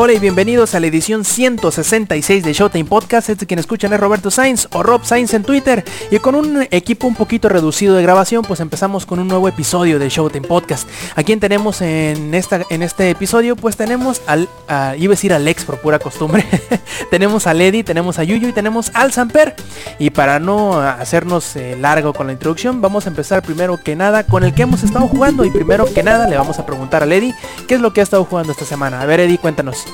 Hola y bienvenidos a la edición 166 de Showtime Podcast. Este quien escuchan es Roberto Sainz o Rob Sainz en Twitter. Y con un equipo un poquito reducido de grabación, pues empezamos con un nuevo episodio de Showtime Podcast. ¿A quién tenemos en, esta, en este episodio? Pues tenemos al, iba a decir al ex por pura costumbre. tenemos a Lady, tenemos a Yuyu y tenemos al Samper. Y para no hacernos eh, largo con la introducción, vamos a empezar primero que nada con el que hemos estado jugando. Y primero que nada le vamos a preguntar a Lady qué es lo que ha estado jugando esta semana. A ver, Eddie, cuéntanos.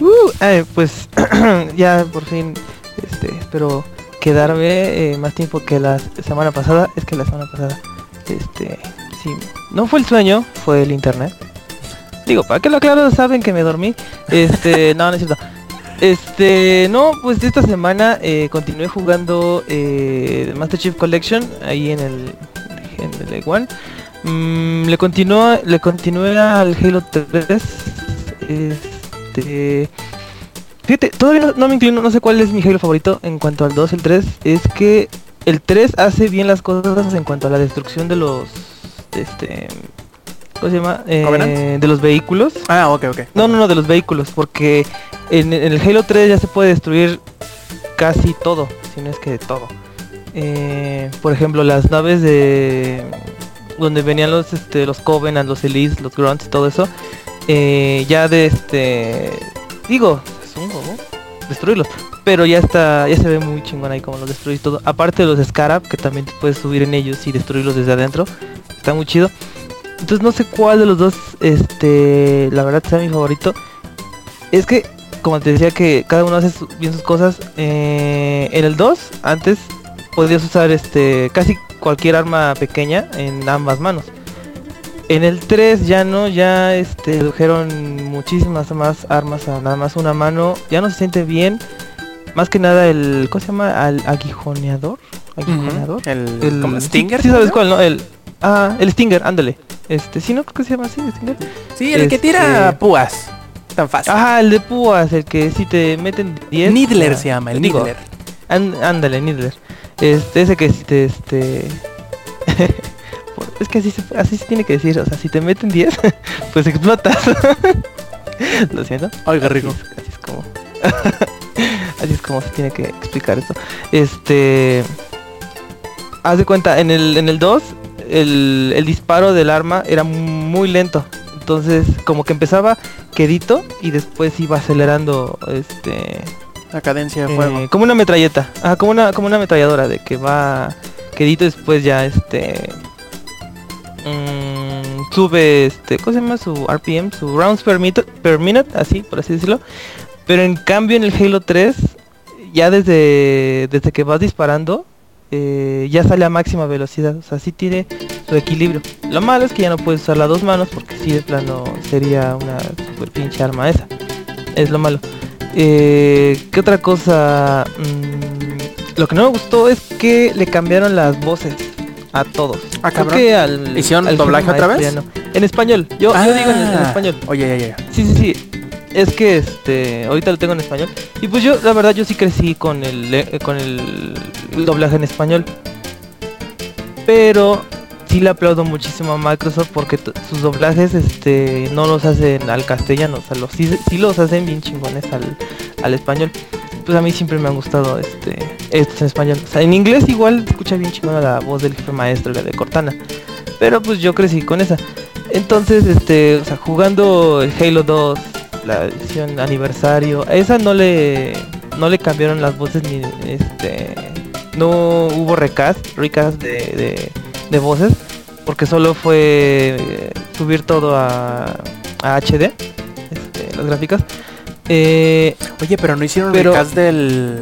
Uh, eh, pues ya por fin este, espero quedarme eh, más tiempo que la semana pasada. Es que la semana pasada, este, sí, no fue el sueño, fue el internet. Digo, para que lo aclaro, saben que me dormí. Este, no, no es cierto. Este, no, pues esta semana eh, continué jugando eh, Master Chief Collection ahí en el, en el One. Mm, le continúa, le continué al Halo 3. Este, fíjate, todavía no, no me inclino, no sé cuál es mi Halo favorito en cuanto al 2, el 3. Es que el 3 hace bien las cosas en cuanto a la destrucción de los, este, ¿cómo se llama? Eh, de los vehículos. Ah, ok, ok. No, no, no, de los vehículos, porque en, en el Halo 3 ya se puede destruir casi todo, si no es que todo. Eh, por ejemplo, las naves de donde venían los este, los Covenant, los Elites, los Grunts y todo eso, eh, ya de este digo, es un juego, destruirlos, pero ya está, ya se ve muy chingón ahí como los destruís todo. Aparte de los Scarab, que también te puedes subir en ellos y destruirlos desde adentro, está muy chido. Entonces no sé cuál de los dos, este, la verdad sea mi favorito. Es que, como te decía que cada uno hace bien sus cosas, eh, en el 2, antes podías usar este casi cualquier arma pequeña en ambas manos. En el 3 ya no, ya este redujeron muchísimas más armas a nada más una mano. Ya no se siente bien. Más que nada el, ¿cómo se llama? Al aguijoneador. Aguijoneador. El, El como Stinger. Sí, sabes ¿no? cuál, ¿no? El ah, el Stinger, ándale. Este, sí, no creo que se llama así, el Stinger. Sí, el que Este- tira púas. Tan fácil. Ajá, el de púas, el que si te meten 10. Niddler ah, se llama, el. Án- ándale, Niddler. Este, ese que si te este es que así se, así se tiene que decir, o sea, si te meten 10, pues explotas. Lo siento. Oiga, Así rico. es- Así es como Así es como se tiene que explicar esto. Este Haz de cuenta, en el en el 2 el, el disparo del arma era muy lento. Entonces, como que empezaba quedito y después iba acelerando este La cadencia de eh, fuego. como una metralleta, ah, como una como una ametralladora de que va quedito y después ya este mm, sube este, ¿cómo se llama? su RPM, su rounds per minute, per minute, así por así decirlo. Pero en cambio en el Halo 3 ya desde desde que vas disparando eh, ya sale a máxima velocidad, o sea, sí tiene su equilibrio. Lo malo es que ya no puedes usar las dos manos porque si de plano sería una super pinche arma esa. Es lo malo. Eh, ¿Qué otra cosa? Mm, lo que no me gustó es que le cambiaron las voces a todos. Ah, Creo cabrón. que al, ¿Hicieron al doblaje otra vez? no. En español. Yo, yo digo en, en Ah. español. Oye, ya, ya. Sí, sí, sí. Es que este ahorita lo tengo en español. Y pues yo, la verdad, yo sí crecí con el eh, con el doblaje en español. Pero sí le aplaudo muchísimo a Microsoft porque sus doblajes este no los hacen al castellano, o sea, los, sí, los hacen bien chingones al, al español. Pues a mí siempre me han gustado este estos en español. O sea, en inglés igual escucha bien chingona la voz del jefe maestro, la de Cortana. Pero pues yo crecí con esa. Entonces, este, o sea, jugando Halo 2, la edición aniversario, a esa no le no le cambiaron las voces ni este no hubo recast, recast de, de, de voces porque solo fue eh, subir todo a, a HD, este, las gráficas. Eh, Oye, pero no hicieron Pero- recast del...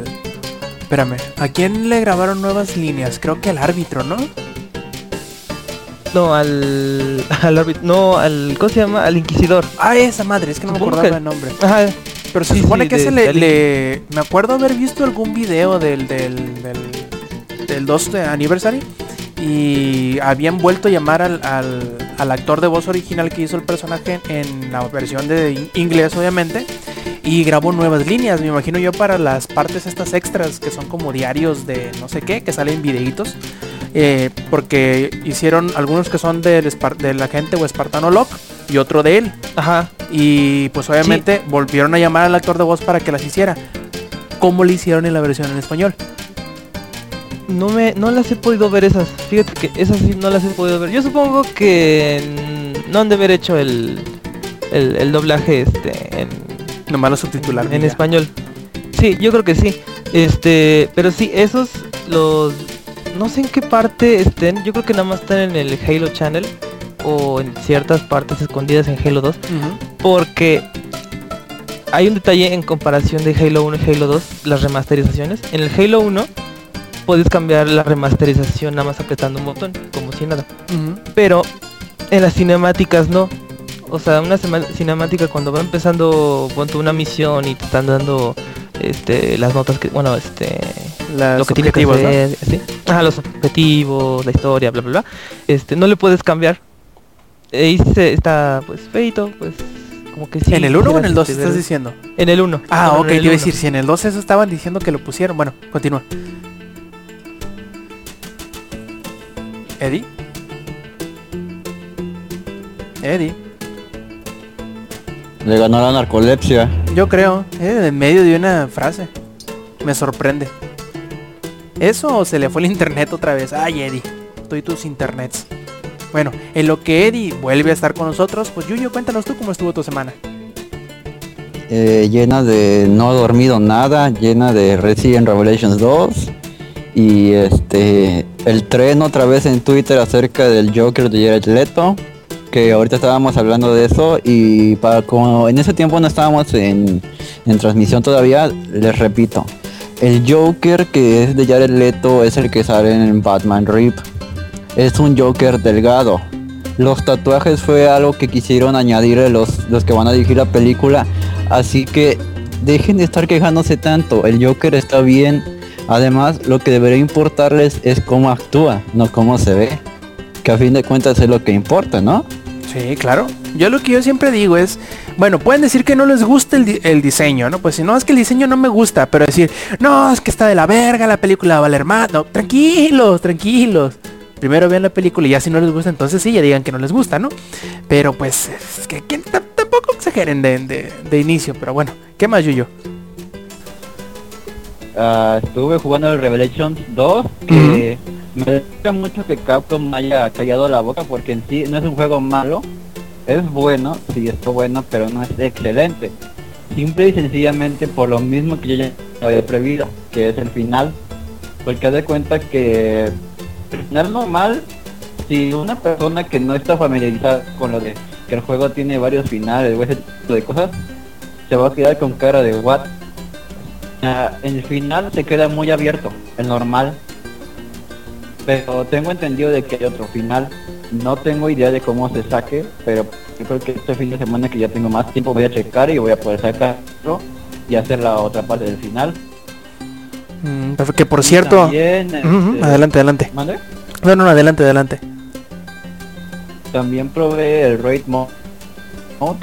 Espérame, ¿a quién le grabaron nuevas líneas? Creo que al árbitro, ¿no? no al al árbitro- no al ¿cómo se llama? al inquisidor. Ah, esa madre, es que no me acordaba que- el nombre. Ajá, Pero se Sí, supone sí, que de- ese le- Me acuerdo haber visto algún video del... del... del... del 2 de Anniversary y habían vuelto a llamar al, al, al actor de voz original que hizo el personaje en la versión de in- inglés obviamente y grabó nuevas líneas, me imagino yo para las partes estas extras que son como diarios de no sé qué, que salen videitos. eh, porque hicieron algunos que son del, del agente o Espartano Locke y otro de él. Ajá. Y pues obviamente volvieron a llamar al actor de voz para que las hiciera. ¿Cómo le hicieron en la versión en español? No me, no las he podido ver esas. Fíjate que esas sí no las he podido ver. Yo supongo que no han de haber hecho el, el, el doblaje este en, Nomás lo subtitularon. y en ya. español. Sí, yo creo que sí. Este, pero sí, esos los no sé en qué parte estén. Yo creo que nada más están en el Halo Channel o en ciertas partes escondidas en Halo 2, Ujú. porque hay un detalle en comparación de Halo 1 y Halo 2, las remasterizaciones. En el Halo 1 puedes cambiar la remasterización nada más apretando un botón, como si nada. Pero en las cinemáticas no. O sea, una cinemática cuando va empezando una misión y te están dando este las notas que bueno, este Las lo que tiene que objetivos, ¿no? hacer, ¿sí? Ajá, los objetivos, la historia, bla bla bla. Este, no le puedes cambiar. Ahí se está pues feito, pues como que sí. ¿En el 1 o en el 2 quisieras, estás diciendo? En el 1. Ah, ok, iba a decir, si en el 2 eso estaban diciendo que lo pusieron. Bueno, continúa. Eddie. Eddie. Le ganó la narcolepsia. Yo creo, eh, en medio de una frase. Me sorprende. ¿Eso o se le fue el internet otra vez? Ay, Eddie, tú y tus internets. Bueno, en lo que Eddie vuelve a estar con nosotros, pues Yuyo, cuéntanos tú cómo estuvo tu semana. eh, llena de no he dormido nada, llena de Resident Revelations 2 y este el tren otra vez en Twitter acerca del Joker de Jared Leto, que ahorita estábamos hablando de eso y para como en ese tiempo no estábamos en, en transmisión todavía, les repito, el Joker que es de Jared Leto es el que sale en Batman Rip. Es un Joker delgado. Los tatuajes fue algo que quisieron añadir los, los que van a dirigir la película. Así que dejen de estar quejándose tanto. El Joker está bien. Además, lo que debería importarles es cómo actúa, no cómo se ve. Que a fin de cuentas es lo que importa, ¿no? Sí, claro. Yo lo que yo siempre digo es, bueno, pueden decir que no les gusta el, di- el diseño, ¿no? Pues si no, es que el diseño no me gusta, pero decir, no, es que está de la verga, la película va a valer más. No, tranquilos, tranquilos. Primero vean la película y ya si no les gusta, entonces sí, ya digan que no les gusta, ¿no? Pero pues, es que, tampoco exageren de, de- de inicio, pero bueno, ¿qué más, Yuyo? Ah, estuve jugando el Revelations 2, que me gusta mucho que Capcom haya callado la boca porque en sí no es un juego malo, es bueno, sí está bueno, pero no es excelente. Simple y sencillamente por lo mismo que yo ya había previsto, que es el final. Porque haz de cuenta que el final normal, si una persona que no está familiarizada con lo de que el juego tiene varios finales o ese tipo de cosas, se va a quedar con cara de what el final se queda muy abierto, el normal. Pero tengo entendido de que hay otro final. No tengo idea de cómo se saque, pero yo creo que este fin de semana que ya tengo más tiempo voy a checar y voy a poder sacarlo y hacer la otra parte del final. Mm, pero que por Y cierto... también, este, adelante, adelante. ¿mande? No, no, adelante, adelante. También probé el Raid Mode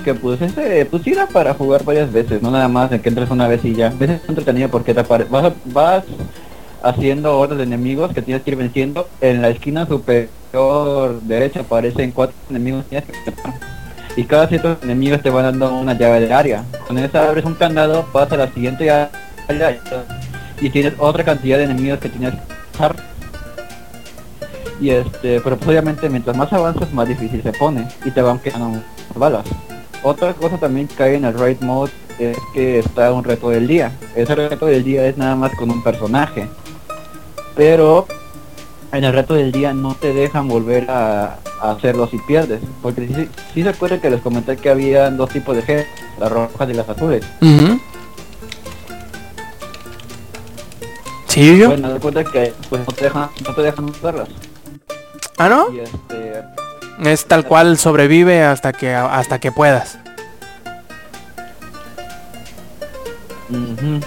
que pues ese pues para jugar varias veces, no nada más en que entres una vez y ya. A es entretenido porque te apare- vas, vas haciendo hordas de enemigos que tienes que ir venciendo. En la esquina superior derecha aparecen cuatro enemigos y cada ciertos enemigos te van dando una llave de área. Con esa abres un candado, vas a la siguiente área y tienes otra cantidad de enemigos que tienes que matar. Y este, pero pues obviamente mientras más avanzas más difícil se pone y te van quedando balas. Otra cosa también que hay en el raid mode es que está un reto del día. Ese reto del día es nada más con un personaje. Pero en el reto del día no te dejan volver a, a hacerlo si pierdes. Porque si, se acuerdan que les comenté que había dos tipos de G, las rojas y las azules. Ujú. Sí, Yuyo. Bueno, de cuenta que pues no te dejan, no te dejan usarlas. Ah, ¿no? Y este Es tal cual sobrevive hasta que hasta que puedas. Ujú.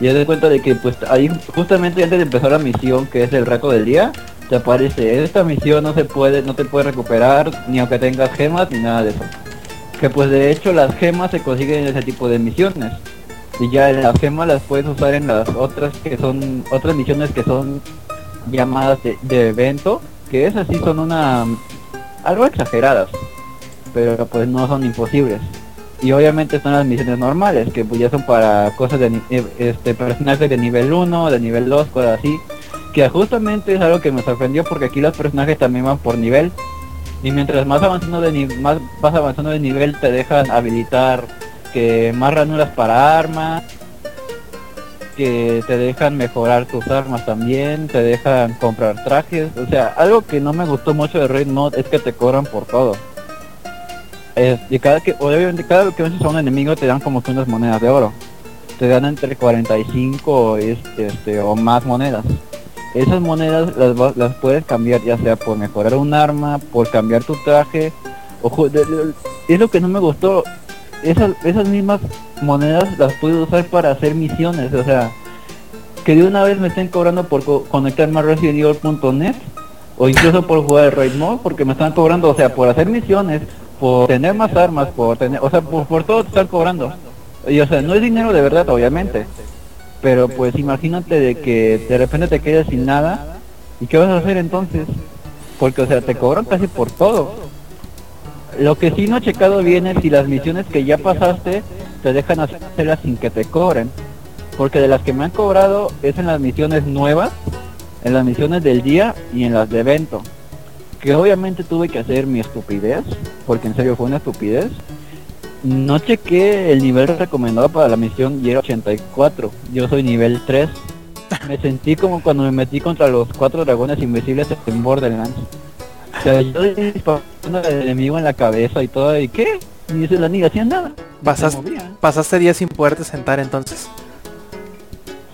Y haz de cuenta de que pues ahí justamente antes de empezar la misión que es el reto del día, te aparece esta misión no se puede, no te puede recuperar ni aunque tengas gemas ni nada de eso. Que pues de hecho las gemas se consiguen en ese tipo de misiones. Y ya las gemas las puedes usar en las otras que son otras misiones que son llamadas de, de evento, que esas sí son una algo exageradas, pero pues no son imposibles. Y obviamente están las misiones normales, que pues ya son para cosas de eh, este personajes de nivel 1, de nivel 2, cosas así. Que justamente es algo que me sorprendió porque aquí los personajes también van por nivel. Y mientras más avanzando de más vas avanzando de nivel te dejan habilitar que más ranuras para armas, que te dejan mejorar tus armas también, te dejan comprar trajes, o sea, algo que no me gustó mucho de Raid Mode es que te cobran por todo. Es- y cada que, obviamente cada vez que vences a un enemigo te dan como que unas monedas de oro. Te dan entre 45 este, este, o más monedas. Esas monedas las, las puedes cambiar ya sea por mejorar un arma, por cambiar tu traje. Ojo, de- es lo que no me gustó. Esas, esas mismas monedas las puedo usar para hacer misiones. O sea, que de una vez me estén cobrando por co- conectarme a ResidentEvil.net o incluso por jugar Raid Mode porque me están cobrando, o sea, por hacer misiones, por tener más armas, por tener, o sea, por, por todo te están cobrando. Y o sea, no es dinero de verdad, obviamente. Pero pues imagínate de que de repente te quedas sin nada y qué vas a hacer entonces? Porque o sea, te cobran casi por todo. Lo que sí no he checado bien es si las misiones que ya pasaste te dejan hacerlas sin que te cobren. Porque de las que me han cobrado es en las misiones nuevas, en las misiones del día y en las de evento. Que obviamente tuve que hacer mi estupidez, porque en serio fue una estupidez. No chequé el nivel recomendado para la misión y era 84. Yo soy nivel 3. Me sentí como cuando me metí contra los cuatro dragones invisibles en Borderlands. O sea, yo disparando al enemigo en la cabeza y todo, ¿y qué? Ni se la ni hacían nada. No Pasas- se movían. Pasaste días sin poderte sentar entonces.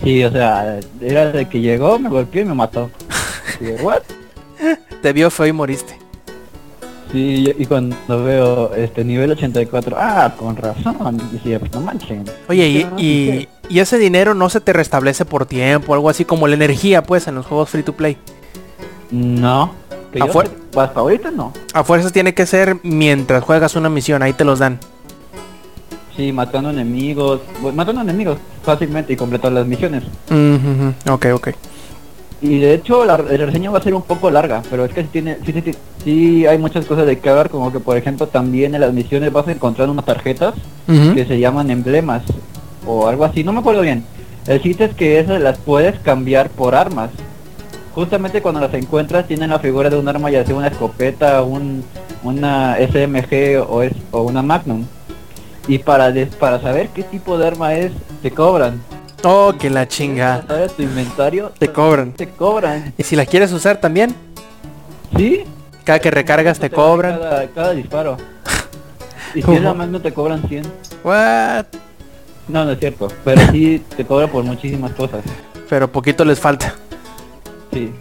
Sí, o sea, era de que llegó, me golpeó y me mató. Y yo, ¿what? Te vio feo y moriste. Sí, y cuando veo este nivel 84, ah, con razón, decía, no manchen. Oye, y, Ah, y, y ese dinero no se te restablece por tiempo, algo así como la energía, pues, en los juegos free to play. No, Afuera- sé- hasta ahorita no. A fuerzas tiene que ser mientras juegas una misión, ahí te los dan. Sí, matando enemigos, bueno, matando enemigos fácilmente y completar las misiones. Mm, Ok, ok. Y de hecho la, la reseña va a ser un poco larga, pero es que sí, tiene, sí, sí, sí, sí hay muchas cosas de que hablar, como que por ejemplo también en las misiones vas a encontrar unas tarjetas que se llaman emblemas o algo así, no me acuerdo bien. El chiste es que esas las puedes cambiar por armas. Justamente cuando las encuentras tienen la figura de un arma, ya sea una escopeta, un, una SMG o, es, o una Magnum. Y para, des- para saber qué tipo de arma es, te cobran. Oh, que la chinga. ¿Sabes? Tu inventario Te cobran. te cobran. Y si la quieres usar también, ¿Sí? cada que recargas te cobran. Cada, cada disparo. Y si es la Magnum te cobran 100. What? No, no es cierto. Pero sí te cobran por muchísimas cosas. Pero poquito les falta. Sí.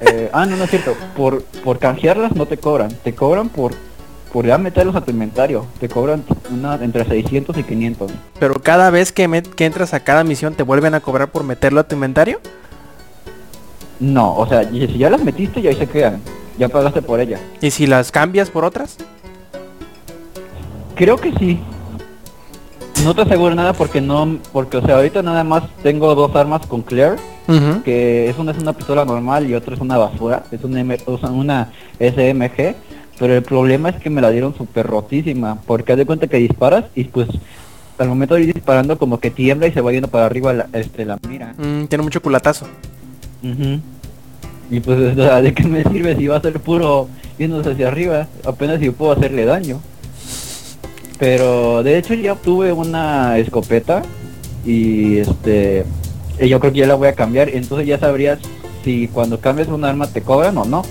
Eh, ah, no, no es cierto. Por, por canjearlas no te cobran. Te cobran por, por ya meterlos a tu inventario. Te cobran una, entre 600 y 500. Pero cada vez que, met- que entras a cada misión te vuelven a cobrar por meterlo a tu inventario. No, o sea, si ya las metiste ya ahí se quedan. Ya pagaste por ellas. Y si las cambias por otras. Creo que sí. No te aseguro nada porque no, porque o sea, ahorita nada más tengo dos armas con Claire, que es una es una pistola normal y otra es una basura, es una, M- o sea, una SMG, pero el problema es que me la dieron súper rotísima, porque haz de cuenta que disparas y pues al momento de ir disparando como que tiembla y se va yendo para arriba la, este, la mira. Mm, tiene mucho culatazo. Ujú. Y pues o sea, de qué me sirve si va a ser puro yéndose hacia arriba, apenas si puedo hacerle daño. Pero de hecho ya obtuve una escopeta y este y yo creo que ya la voy a cambiar, entonces ya sabrías si cuando cambias un arma te cobran o no.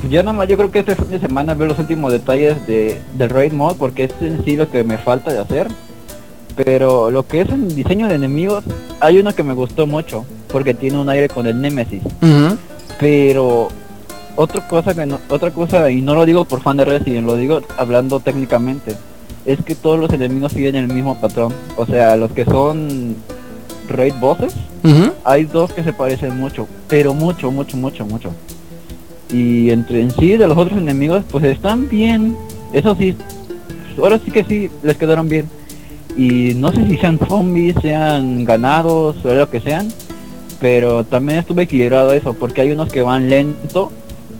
Pues ya nada más yo creo que este fin de semana ver los últimos detalles de, del raid mode porque es en sí lo que me falta de hacer. Pero lo que es en diseño de enemigos, hay uno que me gustó mucho, porque tiene un aire con el Nemesis. Ujú. Pero otra cosa que no, otra cosa, y no lo digo por fan de Resident, lo digo hablando técnicamente, es que todos los enemigos siguen el mismo patrón. O sea, los que son raid bosses, hay dos que se parecen mucho, pero mucho, mucho, mucho, mucho. Y entre en sí de los otros enemigos, pues están bien. Eso sí, ahora sí que sí, les quedaron bien. Y no sé si sean zombies, sean ganados o lo que sean, pero también estuve equilibrado eso, porque hay unos que van lento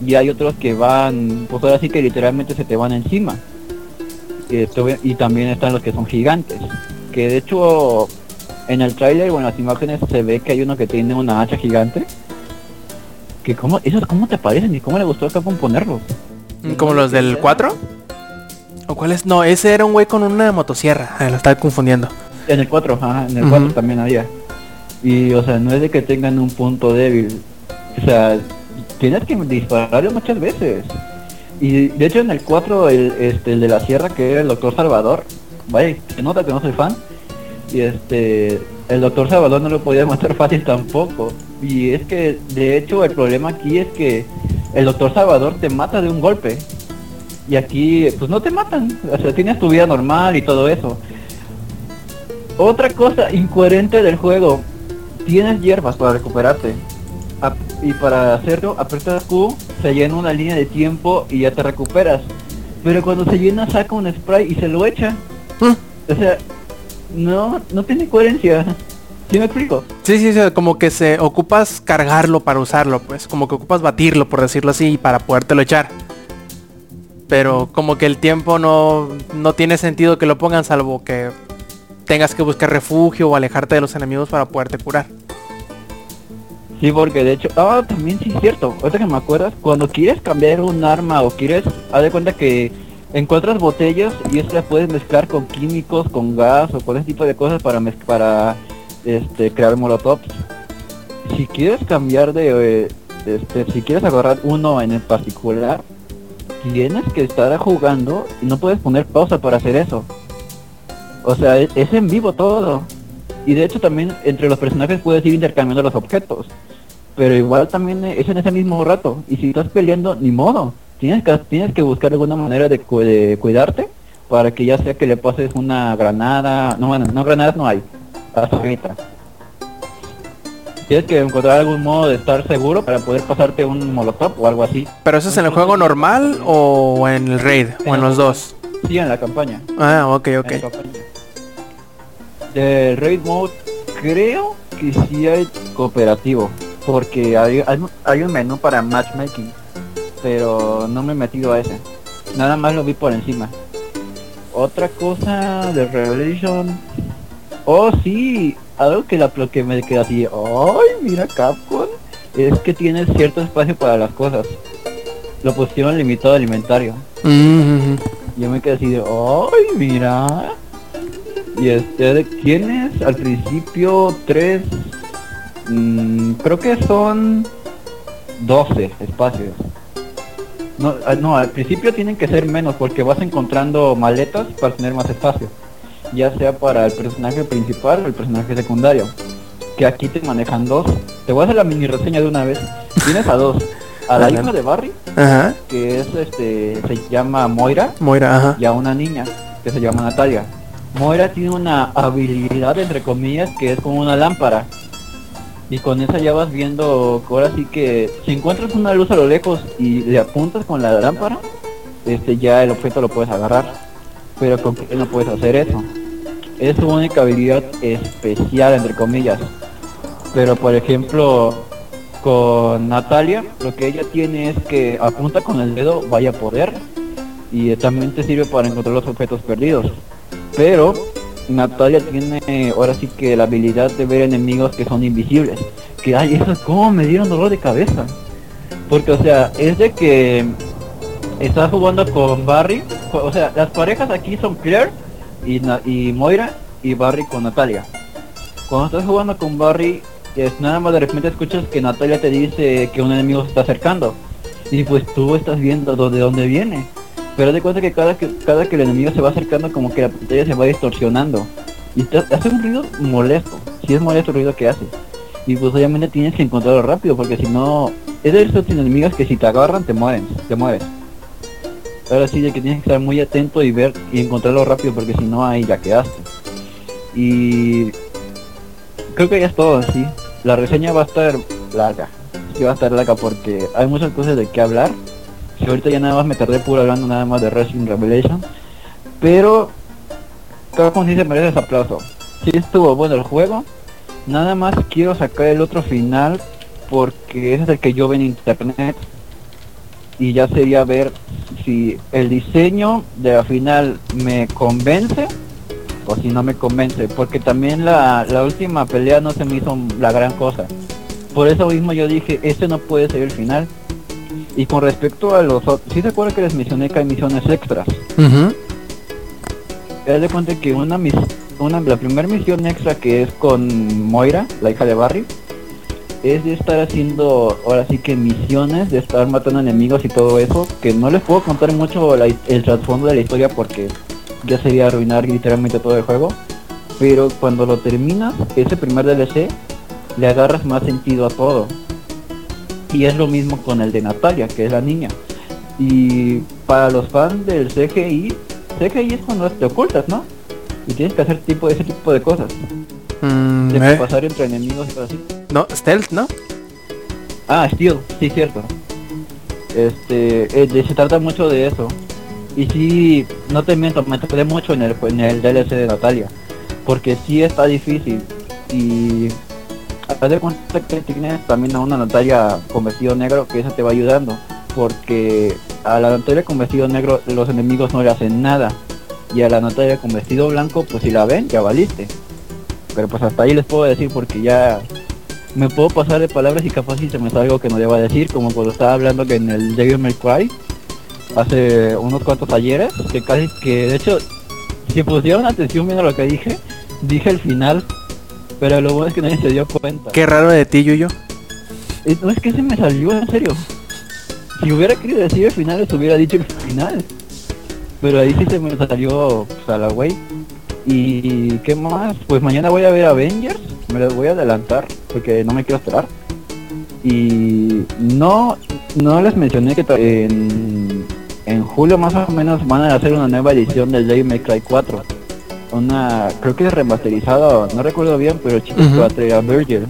y hay otros que van, pues ahora sí que literalmente se te van encima. Y, estuve- y también están los que son gigantes, que de hecho en el tráiler o en las imágenes se ve que hay uno que tiene una hacha gigante. Que cómo, esos cómo te parecen y cómo le gustó a Capcom ponerlos. ¿Como los del 4? ¿O cuál es? No, ese era un güey con una motosierra. Ah, lo estaba confundiendo. En el 4, ajá, en el Ujú. 4 también había. Y o sea, no es de que tengan un punto débil. O sea, tienes que dispararle muchas veces. Y de hecho en el 4 el, este, el de la sierra que era el doctor Salvador, vaya, se nota que no soy fan. Y este el doctor Salvador no lo podía matar fácil tampoco. Y es que de hecho el problema aquí es que el doctor Salvador te mata de un golpe. Y aquí pues no te matan. O sea, tienes tu vida normal y todo eso. Otra cosa incoherente del juego. Tienes hierbas para recuperarte. Y para hacerlo, aprietas Q, se llena una línea de tiempo y ya te recuperas. Pero cuando se llena saca un spray y se lo echa. Mm. O sea, no, no tiene coherencia. ¿Sí me explico? Sí, sí, sí, como que se ocupas cargarlo para usarlo, pues. Como que ocupas batirlo, por decirlo así, para podértelo echar. Pero como que el tiempo no, no tiene sentido que lo pongan, salvo que tengas que buscar refugio o alejarte de los enemigos para poderte curar. Sí, porque de hecho, ah, también sí es cierto. Ahorita que me acuerdas, cuando quieres cambiar un arma o quieres, haz de cuenta que encuentras botellas y eso las puedes mezclar con químicos, con gas o ese tipo de cosas para mez- para este crear molotovs. Si quieres cambiar de, eh, este, si quieres agarrar uno en el particular, tienes que estar jugando y no puedes poner pausa para hacer eso. O sea, es en vivo todo. Y de hecho también entre los personajes puedes ir intercambiando los objetos. Pero igual también es en ese mismo rato. Y si estás peleando, ni modo. Tienes que, tienes que buscar alguna manera de, cu- de cuidarte para que ya sea que le pases una granada. No, bueno, no granadas no hay. Hasta ahorita. Tienes que encontrar algún modo de estar seguro para poder pasarte un molotov o algo así. ¿Pero eso es en el juego normal o en el raid? ¿O en los dos? Sí, en la campaña. Ah, ok, ok. Del raid mode creo que sí hay cooperativo porque hay, hay, hay un menú para matchmaking pero no me he metido a ese. Nada más lo vi por encima. Otra cosa de Revelation. Oh sí algo que la que me queda así ay mira Capcom es que tiene cierto espacio para las cosas lo pusieron limitado alimentario Mm, yo me quedé así de, ¡ay, mira! Y este, tienes al principio tres, mm, creo que son 12 espacios. No, ah, no, al principio tienen que ser menos porque vas encontrando maletas para tener más espacio. Ya sea para el personaje principal o el personaje secundario. Que aquí te manejan dos. Te voy a hacer la mini reseña de una vez. Tienes a dos. A la hija de Barry, Ajá. que es este, se llama Moira Moira, ajá. y a una niña que se llama Natalia. Moira tiene una habilidad entre comillas que es como una lámpara. Y con esa ya vas viendo, ahora sí que si encuentras una luz a lo lejos y le apuntas con la lámpara, este ya el objeto lo puedes agarrar. Pero con que no puedes hacer eso. Es su única habilidad especial entre comillas. Pero por ejemplo, con Natalia, lo que ella tiene es que apunta con el dedo, vaya poder, y también te sirve para encontrar los objetos perdidos. Pero Natalia tiene ahora sí que la habilidad de ver enemigos que son invisibles. Que ay, eso es como me dieron dolor de cabeza. Porque o sea, es de que estás jugando con Barry, o sea, las parejas aquí son Claire y, y Moira y Barry con Natalia. Cuando estás jugando con Barry, es nada más de repente escuchas que Natalia te dice que un enemigo se está acercando. Y pues tú estás viendo do- de dónde viene. Pero de cuenta que cada que cada que el enemigo se va acercando como que la pantalla se va distorsionando. Y hace un ruido molesto. Si es molesto el ruido que hace. Y pues obviamente tienes que encontrarlo rápido porque si no... Es de esos enemigos que si te agarran te mueren, te mueres. Ahora sí de que tienes que estar muy atento y ver y encontrarlo rápido porque si no ahí ya quedaste. Y creo que ya es todo así. La reseña va a estar larga. Sí va a estar larga porque hay muchas cosas de qué hablar. Si ahorita ya nada más me tardé puro hablando nada más de Resident Revelation. Pero Capcom sí se merece ese aplauso. Sí estuvo bueno el juego. Nada más quiero sacar el otro final porque ese es el que yo veo en internet. Y ya sería ver si el diseño de la final me convence o si no me convence. Porque también la, la última pelea no se me hizo la gran cosa. Por eso mismo yo dije, este no puede ser el final. Y con respecto a los otros, ¿sí se acuerdan que les mencioné que hay misiones extras? Haz de cuenta que una mis una la primera misión extra que es con Moira, la hija de Barry, es de estar haciendo ahora sí que misiones, de estar matando enemigos y todo eso, que no les puedo contar mucho la- el trasfondo de la historia porque ya sería arruinar literalmente todo el juego. Pero cuando lo terminas, ese primer DLC, le agarras más sentido a todo. Y es lo mismo con el de Natalia, que es la niña. Y para los fans del CGI, CGI es cuando te ocultas, ¿no? Y tienes que hacer tipo ese tipo de cosas. Mm, De eh, pasar entre enemigos y cosas así. no, stealth, ¿no? Ah, Steel, sí, cierto. Este, eh, se trata mucho de eso. Y sí, no te miento, me tardé mucho en el, en el DLC de Natalia. Porque sí está difícil. Y haz de cuenta que tienes también a una Natalia con vestido negro que esa te va ayudando. Porque a la Natalia con vestido negro los enemigos no le hacen nada. Y a la Natalia con vestido blanco, pues si la ven, ya valiste. Pero pues hasta ahí les puedo decir porque ya me puedo pasar de palabras y capaz si se me sale algo que no deba decir, como cuando estaba hablando que en el Devil May Cry hace unos cuantos ayeres, que casi que de hecho si pusieron atención viendo lo que dije, dije el final, pero lo bueno es que nadie se dio cuenta. Qué raro de ti, Yuyo. Es- No es que se me salió en serio. Si hubiera querido decir el final, les hubiera dicho el final. Pero ahí sí se me salió pues, a la wey. Y qué más, pues mañana voy a ver Avengers, me lo voy a adelantar porque no me quiero esperar. Y no, no les mencioné que en, en julio más o menos van a hacer una nueva edición del Devil May Cry 4. Una, creo que es remasterizada, no recuerdo bien, pero chicos Ujú. va a a Virgil.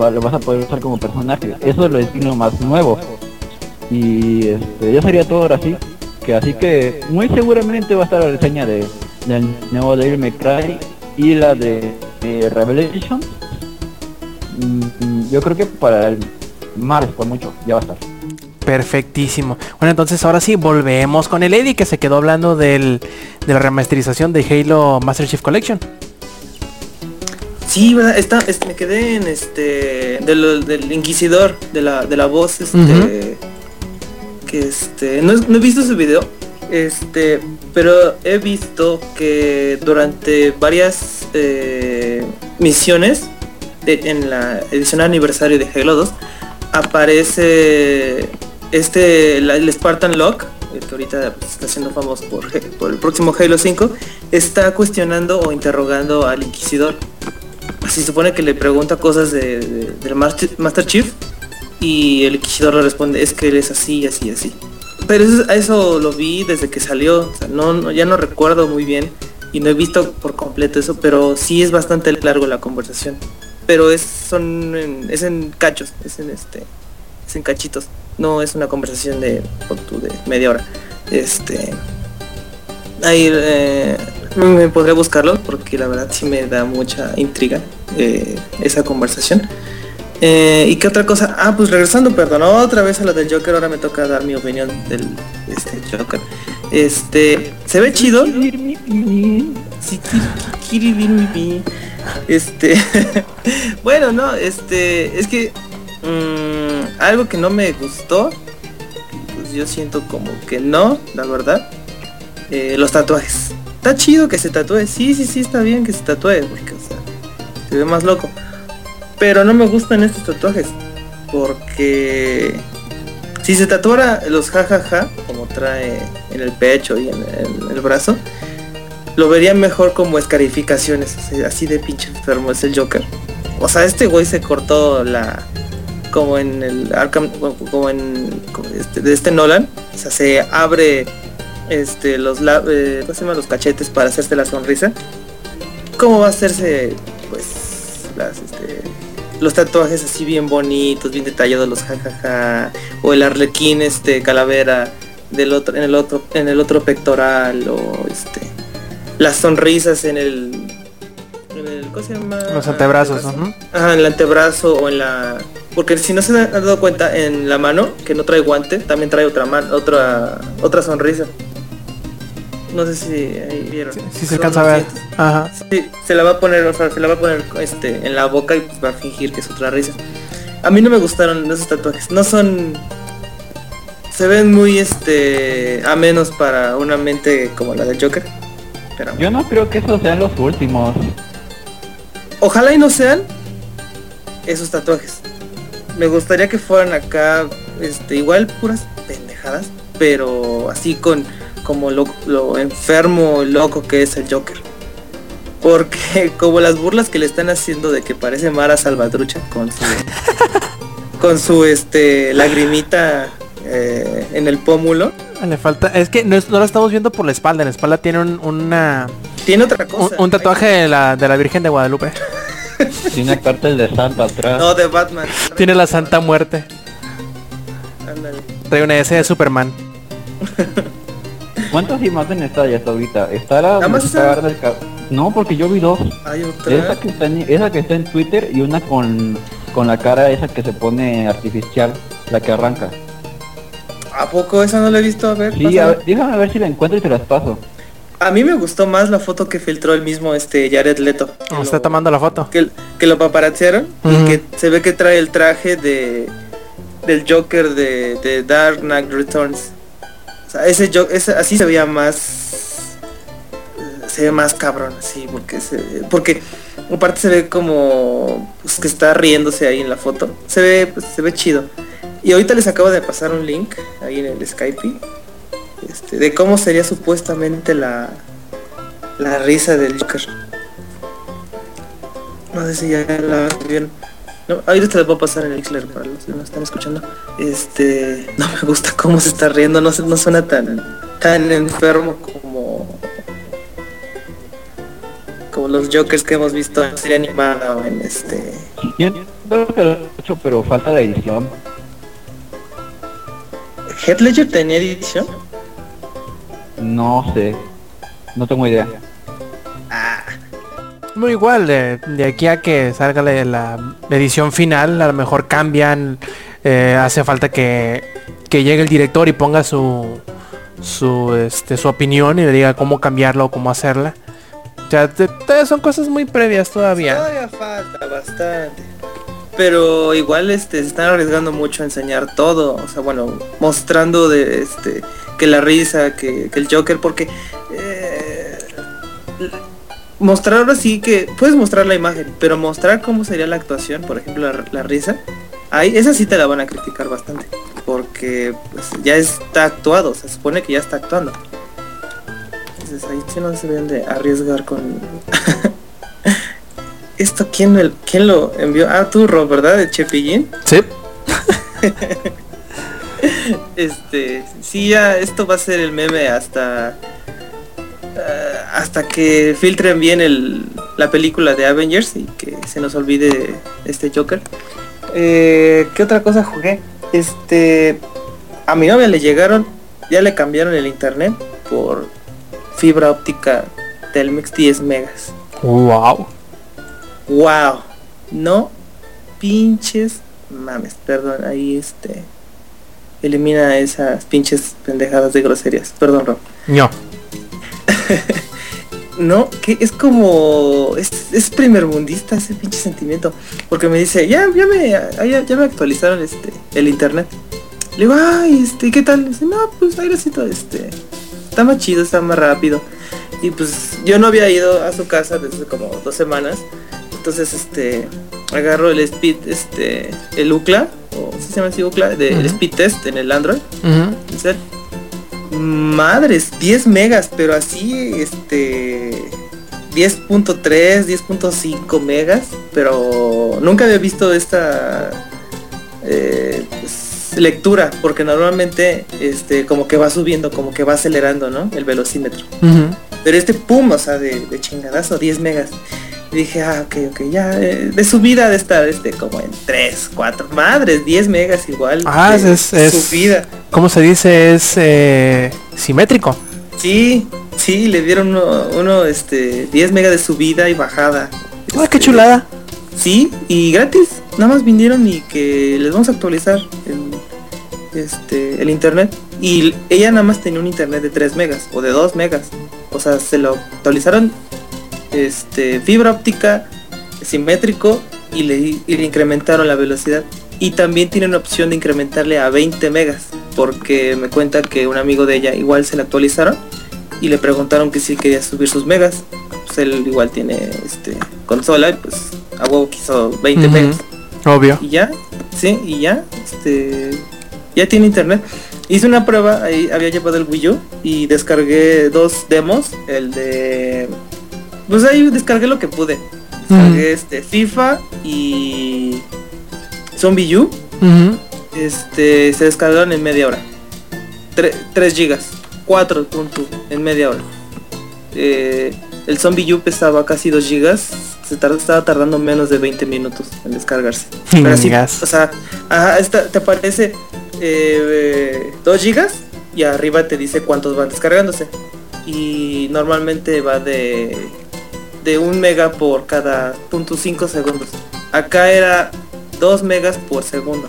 Va- lo vas a poder usar como personaje. Eso es lo destino más nuevo. Y este, ya sería todo ahora sí. Que así que muy seguramente va a estar la reseña de del nuevo Devil May Cry y la de, de Revelation. Mm, mm, yo creo que para el martes por mucho ya va a estar. Perfectísimo. Bueno, entonces ahora sí, volvemos con el Eddie que se quedó hablando del, de la remasterización de Halo Master Chief Collection. Sí, ¿verdad? Está, este, me quedé en este del, del inquisidor, de la, de la voz, este que este no, no he visto su video, este, pero he visto que durante varias eh, misiones de- en la edición aniversario de Halo 2 aparece este el Spartan Lock el que ahorita pues, está siendo famoso por, el próximo Halo 5 está cuestionando o interrogando al Inquisidor se supone que le pregunta cosas de, de- del Master Chief y el Inquisidor le responde es que él es así, así, así. Pero eso, eso lo vi desde que salió, no- ya no recuerdo muy bien y no he visto por completo eso, pero sí es bastante largo la conversación. Pero es son en- es en cachos, es en este es en cachitos, no es una conversación de de media hora. Este ahí eh, me podré buscarlo porque la verdad sí me da mucha intriga eh, esa conversación. Eh, ¿Y qué otra cosa? Ah, pues regresando, perdón, otra vez a lo del Joker, ahora me toca dar mi opinión del este, Joker. Este, se ve chido. Este, bueno, no, este, es que mm, algo que no me gustó, pues yo siento como que no, la verdad, eh, los tatuajes. Está chido que se tatúe, sí, sí, sí, está bien que se tatúe, porque, se ve más loco. Pero no me gustan estos tatuajes, porque si se tatuara los jajaja, como trae en el pecho y en el, en el brazo, lo vería mejor como escarificaciones, así de pinche enfermo es el Joker. O sea, este güey se cortó la como en el Arkham como en como este, de este Nolan, o sea, se abre este los eh, los cachetes para hacerse la sonrisa. ¿Cómo va a hacerse pues las este los tatuajes así bien bonitos, bien detallados los jajaja o el arlequín este calavera del otro en el otro en el otro pectoral o este las sonrisas en el, en el ¿cómo se llama? Los antebrazos. Ajá, en el antebrazo o en la porque si no se han dado cuenta en la mano que no trae guante, también trae otra mano, otra otra sonrisa. No sé si ahí vieron. Sí, sí se alcanza a ver. Ajá. Sí, se la va a poner, o sea, se la va a poner este en la boca y pues, va a fingir que es otra risa. A mí no me gustaron esos tatuajes. No son se ven muy este a menos para una mente como la del Joker. Pero Yo no creo que esos sean los últimos. Ojalá y no sean esos tatuajes. Me gustaría que fueran acá este igual puras pendejadas, pero así con como lo, lo enfermo loco que es el Joker. Porque como las burlas que le están haciendo de que parece Mara Salvatrucha con su con su este lagrimita eh, en el pómulo. Le falta. Es que no, no lo estamos viendo por la espalda. En la espalda tiene un, una, Tiene otra cosa. un tatuaje de la, de la Virgen de Guadalupe. Tiene cartel de Santa atrás. No, de Batman. Tiene la Santa Muerte. Ándale. Trae una S de Superman. ¿Cuántas imágenes hay hasta ahorita? Está la está del ca- No, porque yo vi dos. Hay otra. Esa que, está en, esa que está en Twitter y una con, con la cara esa que se pone artificial, la que arranca. ¿A poco esa no la he visto? A ver. Sí, a ver, déjame ver si la encuentro y te las paso. A mí me gustó más la foto que filtró el mismo este Jared Leto. Que Está lo- tomando la foto. Que, que lo paparazziaron y que se ve que trae el traje de del Joker de, de Dark Knight Returns. O sea, ese, ese así se veía más se ve más cabrón así porque se, porque aparte se ve como pues, que está riéndose ahí en la foto. Se ve pues, se ve chido. Y ahorita les acabo de pasar un link ahí en el Skype este, de cómo sería supuestamente la la risa del Joker. No sé si ya la vieron. No, ahorita te las voy a pasar en el Xler para los que nos están escuchando. Este, no me gusta cómo se está riendo, no, no suena tan tan enfermo como como los Jokers que hemos visto en serie animada o en este Siento que lo he hecho, pero falta la edición. Heath Ledger tenía edición. No sé. No tengo idea. Muy igual, de, de aquí a que salga la, la edición final, a lo mejor cambian, eh, hace falta que, que llegue el director y ponga su, su, este, su opinión y le diga cómo cambiarla o cómo hacerla. O sea, te- te- son cosas muy previas todavía. Todavía falta bastante. Pero igual este se están arriesgando mucho a enseñar todo, o sea, bueno, mostrando de este que la risa, que, el Joker, porque eh, mostrar ahora sí que puedes mostrar la imagen, pero mostrar cómo sería la actuación, por ejemplo, la, la risa, ahí esa sí te la van a criticar bastante, porque pues, ya está actuado, se supone que ya está actuando. Entonces ahí sí no se deben de arriesgar con ¿Esto quién, el- quién lo envió? Ah, tú, Rob, ¿verdad? De Chepillín. Sí. Este, sí, ya esto va a ser el meme hasta ah, hasta que filtren bien el, la película de Avengers y que se nos olvide este Joker. Eh, ¿Qué otra cosa jugué? Este, a mi novia le llegaron, ya le cambiaron el internet por fibra óptica Telmex 10 megas. Wow. Wow, no pinches mames, perdón, ahí este elimina esas pinches pendejadas de groserías. Perdón, Rob. No. No, que es como es, es primermundista ese pinche sentimiento, porque me dice, "Ya ya me ah, ya, ya me actualizaron este el internet." Le digo, "Ay, este, ¿qué tal?" Dice, "No, pues airecito este está más chido, está más rápido." Y pues yo no había ido a su casa desde como dos semanas. Entonces este agarro el speed, este, el UCLA, o ¿sí se llama así UCLA, de, el speed test en el Android. Dice, Madres, 10 megas, pero así este 10.3, 10.5 megas, pero nunca había visto esta eh, pues, lectura, porque normalmente este como que va subiendo, como que va acelerando, ¿no? El velocímetro. Pero este pum, o sea, de, de chingadazo, 10 megas. Y dije, ah, ok, ok, ya, eh, de subida de estar este como en 3, 4, madres, 10 megas igual. Ah, de es- es- Subida. ¿Cómo se dice? Es eh, simétrico. Sí, Sí, le dieron uno, uno, este, 10 megas de subida y bajada. ¡Ah, qué Este, chulada! Sí, y gratis. Nada más vinieron y que les vamos a actualizar el, este, el internet. Y ella nada más tenía un internet de 3 megas o de 2 megas. O sea, se lo actualizaron este, fibra óptica simétrico y le, y le incrementaron la velocidad. Y también tienen opción de incrementarle a 20 megas. Porque me cuenta que un amigo de ella igual se le actualizaron y le preguntaron que si quería subir sus megas. Pues él igual tiene este consola y pues a huevo quiso 20 Ujú. megas. Obvio. Y ya, sí, y ya, este, ya tiene internet. Hice una prueba, ahí había llevado el Wii U y descargué dos demos, el de... Pues ahí descargué lo que pude. Descargué este FIFA y Zombie U. Este, se descargaron en media hora. 3 gigas, 4 puntos en media hora. Eh, el Zombie U pesaba casi 2 gigas. Se tar- estaba tardando menos de 20 minutos en descargarse. Pero así, o sea, ajá, esta- te aparece eh, 2 gigas y arriba te dice cuántos van descargándose. Y normalmente va de de 1 mega por cada punto 5 segundos. Acá era 2 megas por segundo.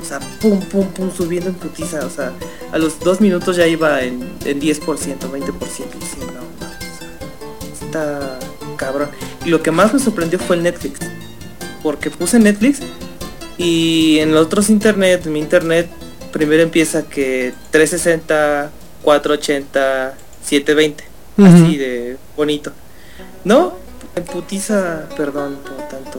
O sea, pum, pum, pum, subiendo en putiza. O sea, a los 2 minutos ya iba en, en 10%, 20%. Y no, no, o sea, está cabrón. Y lo que más me sorprendió fue el Netflix. Porque puse Netflix y en los otros internet, mi internet, primero empieza que 360, 480, 720. Así de bonito. No, en putiza, perdón por tanto,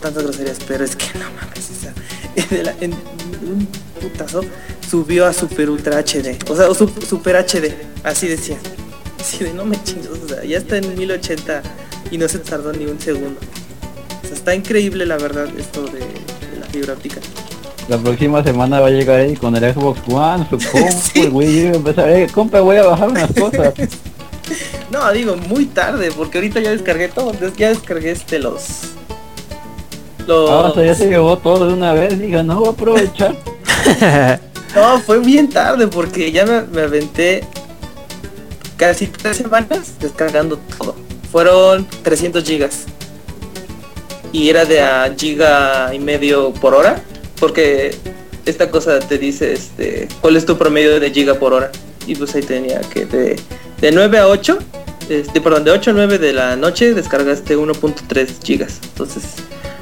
tantas groserías, pero es que no mames, de la- en un putazo subió a Super Ultra HD, o sea, su- Super HD, así decía. Así de no me chingas, o sea, ya está en 1080 y no se tardó ni un segundo. O sea, está increíble la verdad esto de, de la fibra óptica. La próxima semana va a llegar ahí con el Xbox One, su compu, Sí. el Wii U, empezar, eh, compa, voy a bajar unas cosas. No, digo, muy tarde, porque ahorita ya descargué todo, ya descargué este los... Los... Ah, o sea, ya se llevó todo de una vez, diga, no, voy a aprovechar. No, fue bien tarde porque ya me, me aventé casi tres semanas descargando todo. Fueron 300 gigas. Y era de a giga y medio por hora. Porque esta cosa te dice este cuál es tu promedio de giga por hora. Y pues ahí tenía que de, de 9 a 8, este, perdón, de 8 a 9 de la noche descargaste 1.3 gigas. Entonces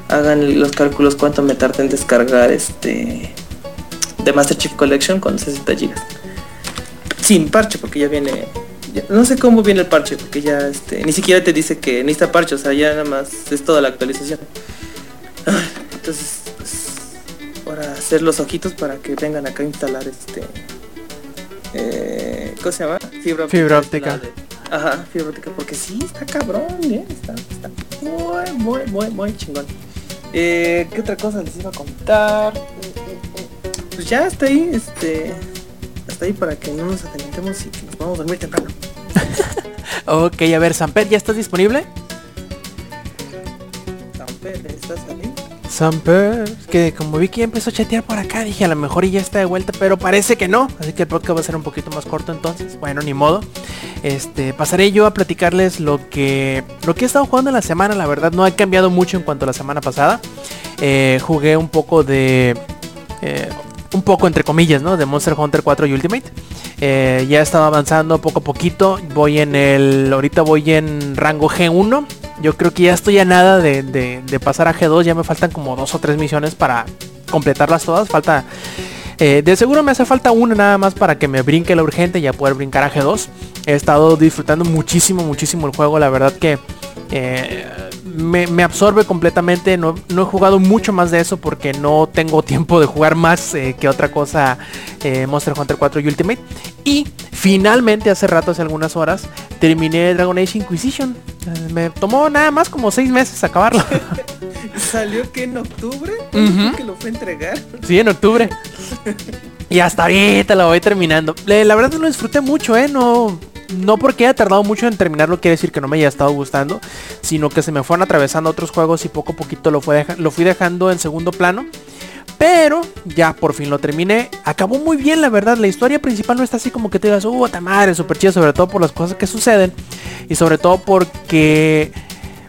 hagan los cálculos cuánto me tardé en descargar este de Master Chief Collection con 60 gigas. Sin parche, porque ya viene. no sé cómo viene el parche, porque ya este, ni siquiera te dice que necesita parche, o sea, ya nada más es toda la actualización. Entonces, pues, para hacer los ojitos para que vengan acá a instalar este. Eh, ¿Cómo se llama? Fibra óptica. Fibra óptica. Ajá, fibra óptica, porque sí, está cabrón, ¿eh? Está, está muy, muy, muy, muy chingón. Eh, ¿Qué otra cosa les iba a contar? Pues ya hasta ahí, este. Hasta ahí para que no nos adelantemos y que nos vamos a dormir temprano. ok, a ver, Samper, ¿ya estás disponible? Samper, ¿estás ahí? Samper, que como vi que ya empezó a chatear por acá, dije a lo mejor y ya está de vuelta, pero parece que no, así que el podcast va a ser un poquito más corto entonces, bueno, ni modo. Este, pasaré yo a platicarles lo que lo que he estado jugando en la semana, la verdad no ha cambiado mucho en cuanto a la semana pasada. Eh, jugué un poco de eh, un poco entre comillas, ¿no? De Monster Hunter 4 y Ultimate. Eh, ya he estado avanzando poco a poquito. Voy en el. Ahorita voy en rango G1. Yo creo que ya estoy a nada de, pasar a G2. Ya me faltan como dos o tres misiones para completarlas todas. Falta. eh, de seguro me hace falta una nada más para que me brinque la urgente y ya poder brincar a G2. He estado disfrutando muchísimo, muchísimo el juego. La verdad que eh, me, me absorbe completamente. No, no he jugado mucho más de eso porque no tengo tiempo de jugar más eh, que otra cosa eh, Monster Hunter 4 y Ultimate. Y finalmente hace rato, hace algunas horas, terminé Dragon Age Inquisition. Eh, me tomó nada más como seis meses acabarlo. ¿Salió que en octubre? Que lo fue a entregar? sí, en octubre. Y hasta ahorita lo voy terminando. La verdad lo disfruté mucho, ¿eh? No, no porque haya tardado mucho en terminarlo quiere decir que no me haya estado gustando, sino que se me fueron atravesando otros juegos y poco a poquito lo, fui dejando en segundo plano. Pero ya por fin lo terminé. Acabó muy bien, la verdad. La historia principal no está así como que te digas, uh, madre, súper chido, sobre todo por las cosas que suceden. Y sobre todo porque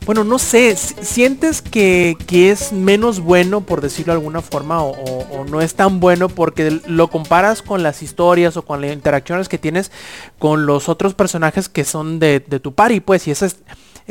bueno, no sé, sientes que, es menos bueno, por decirlo de alguna forma, o, no es tan bueno porque lo comparas con las historias o con las interacciones que tienes con los otros personajes que son de, de tu party, pues, y esa es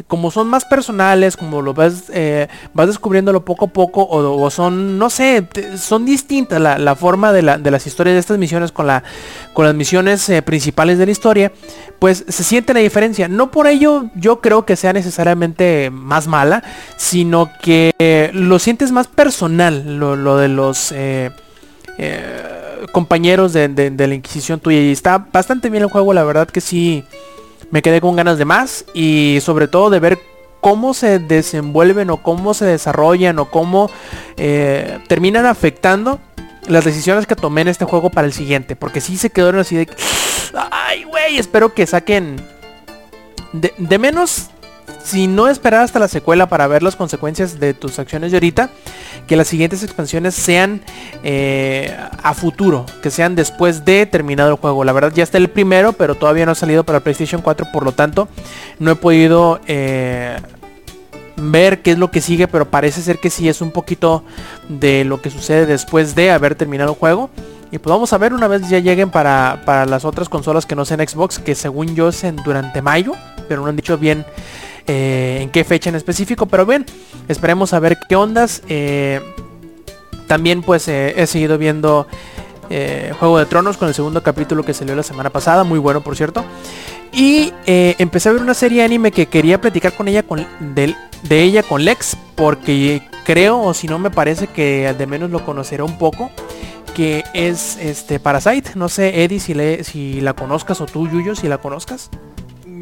como son más personales, como lo ves, eh, vas descubriéndolo poco a poco, o, son, no sé, son distintas la, forma de, las historias de estas misiones con, la, con las misiones eh, principales de la historia, pues se siente la diferencia. No por ello yo creo que sea necesariamente más mala, sino que lo sientes más personal, lo, de los... Eh, compañeros de, de, la Inquisición tuya y está bastante bien el juego, la verdad que sí, me quedé con ganas de más y sobre todo de ver cómo se desenvuelven o cómo se desarrollan o cómo eh, terminan afectando las decisiones que tomé en este juego para el siguiente. Porque sí se quedaron así de... Ay, güey, espero que saquen... De, de menos si no esperar hasta la secuela para ver las consecuencias de tus acciones de ahorita, que las siguientes expansiones sean eh, a futuro, que sean después de terminado el juego. La verdad ya está el primero, pero todavía no ha salido para PlayStation 4, por lo tanto no he podido eh, ver qué es lo que sigue, pero parece ser que sí es un poquito de lo que sucede después de haber terminado el juego. Y pues vamos a ver una vez ya lleguen para, para las otras consolas que no sean Xbox, que según yo es en, durante mayo, pero no han dicho bien eh, en qué fecha en específico, pero bien, esperemos a ver qué ondas. Eh, también pues eh, he seguido viendo Juego de Tronos con el segundo capítulo que salió la semana pasada, muy bueno por cierto. Y empecé a ver una serie anime que quería platicar con ella con de, ella con Lex, porque creo, o si no me parece que de menos lo conocerá un poco que es este Parasite. No sé, Eddie, si, si la conozcas o tú, Yuyo, si la conozcas.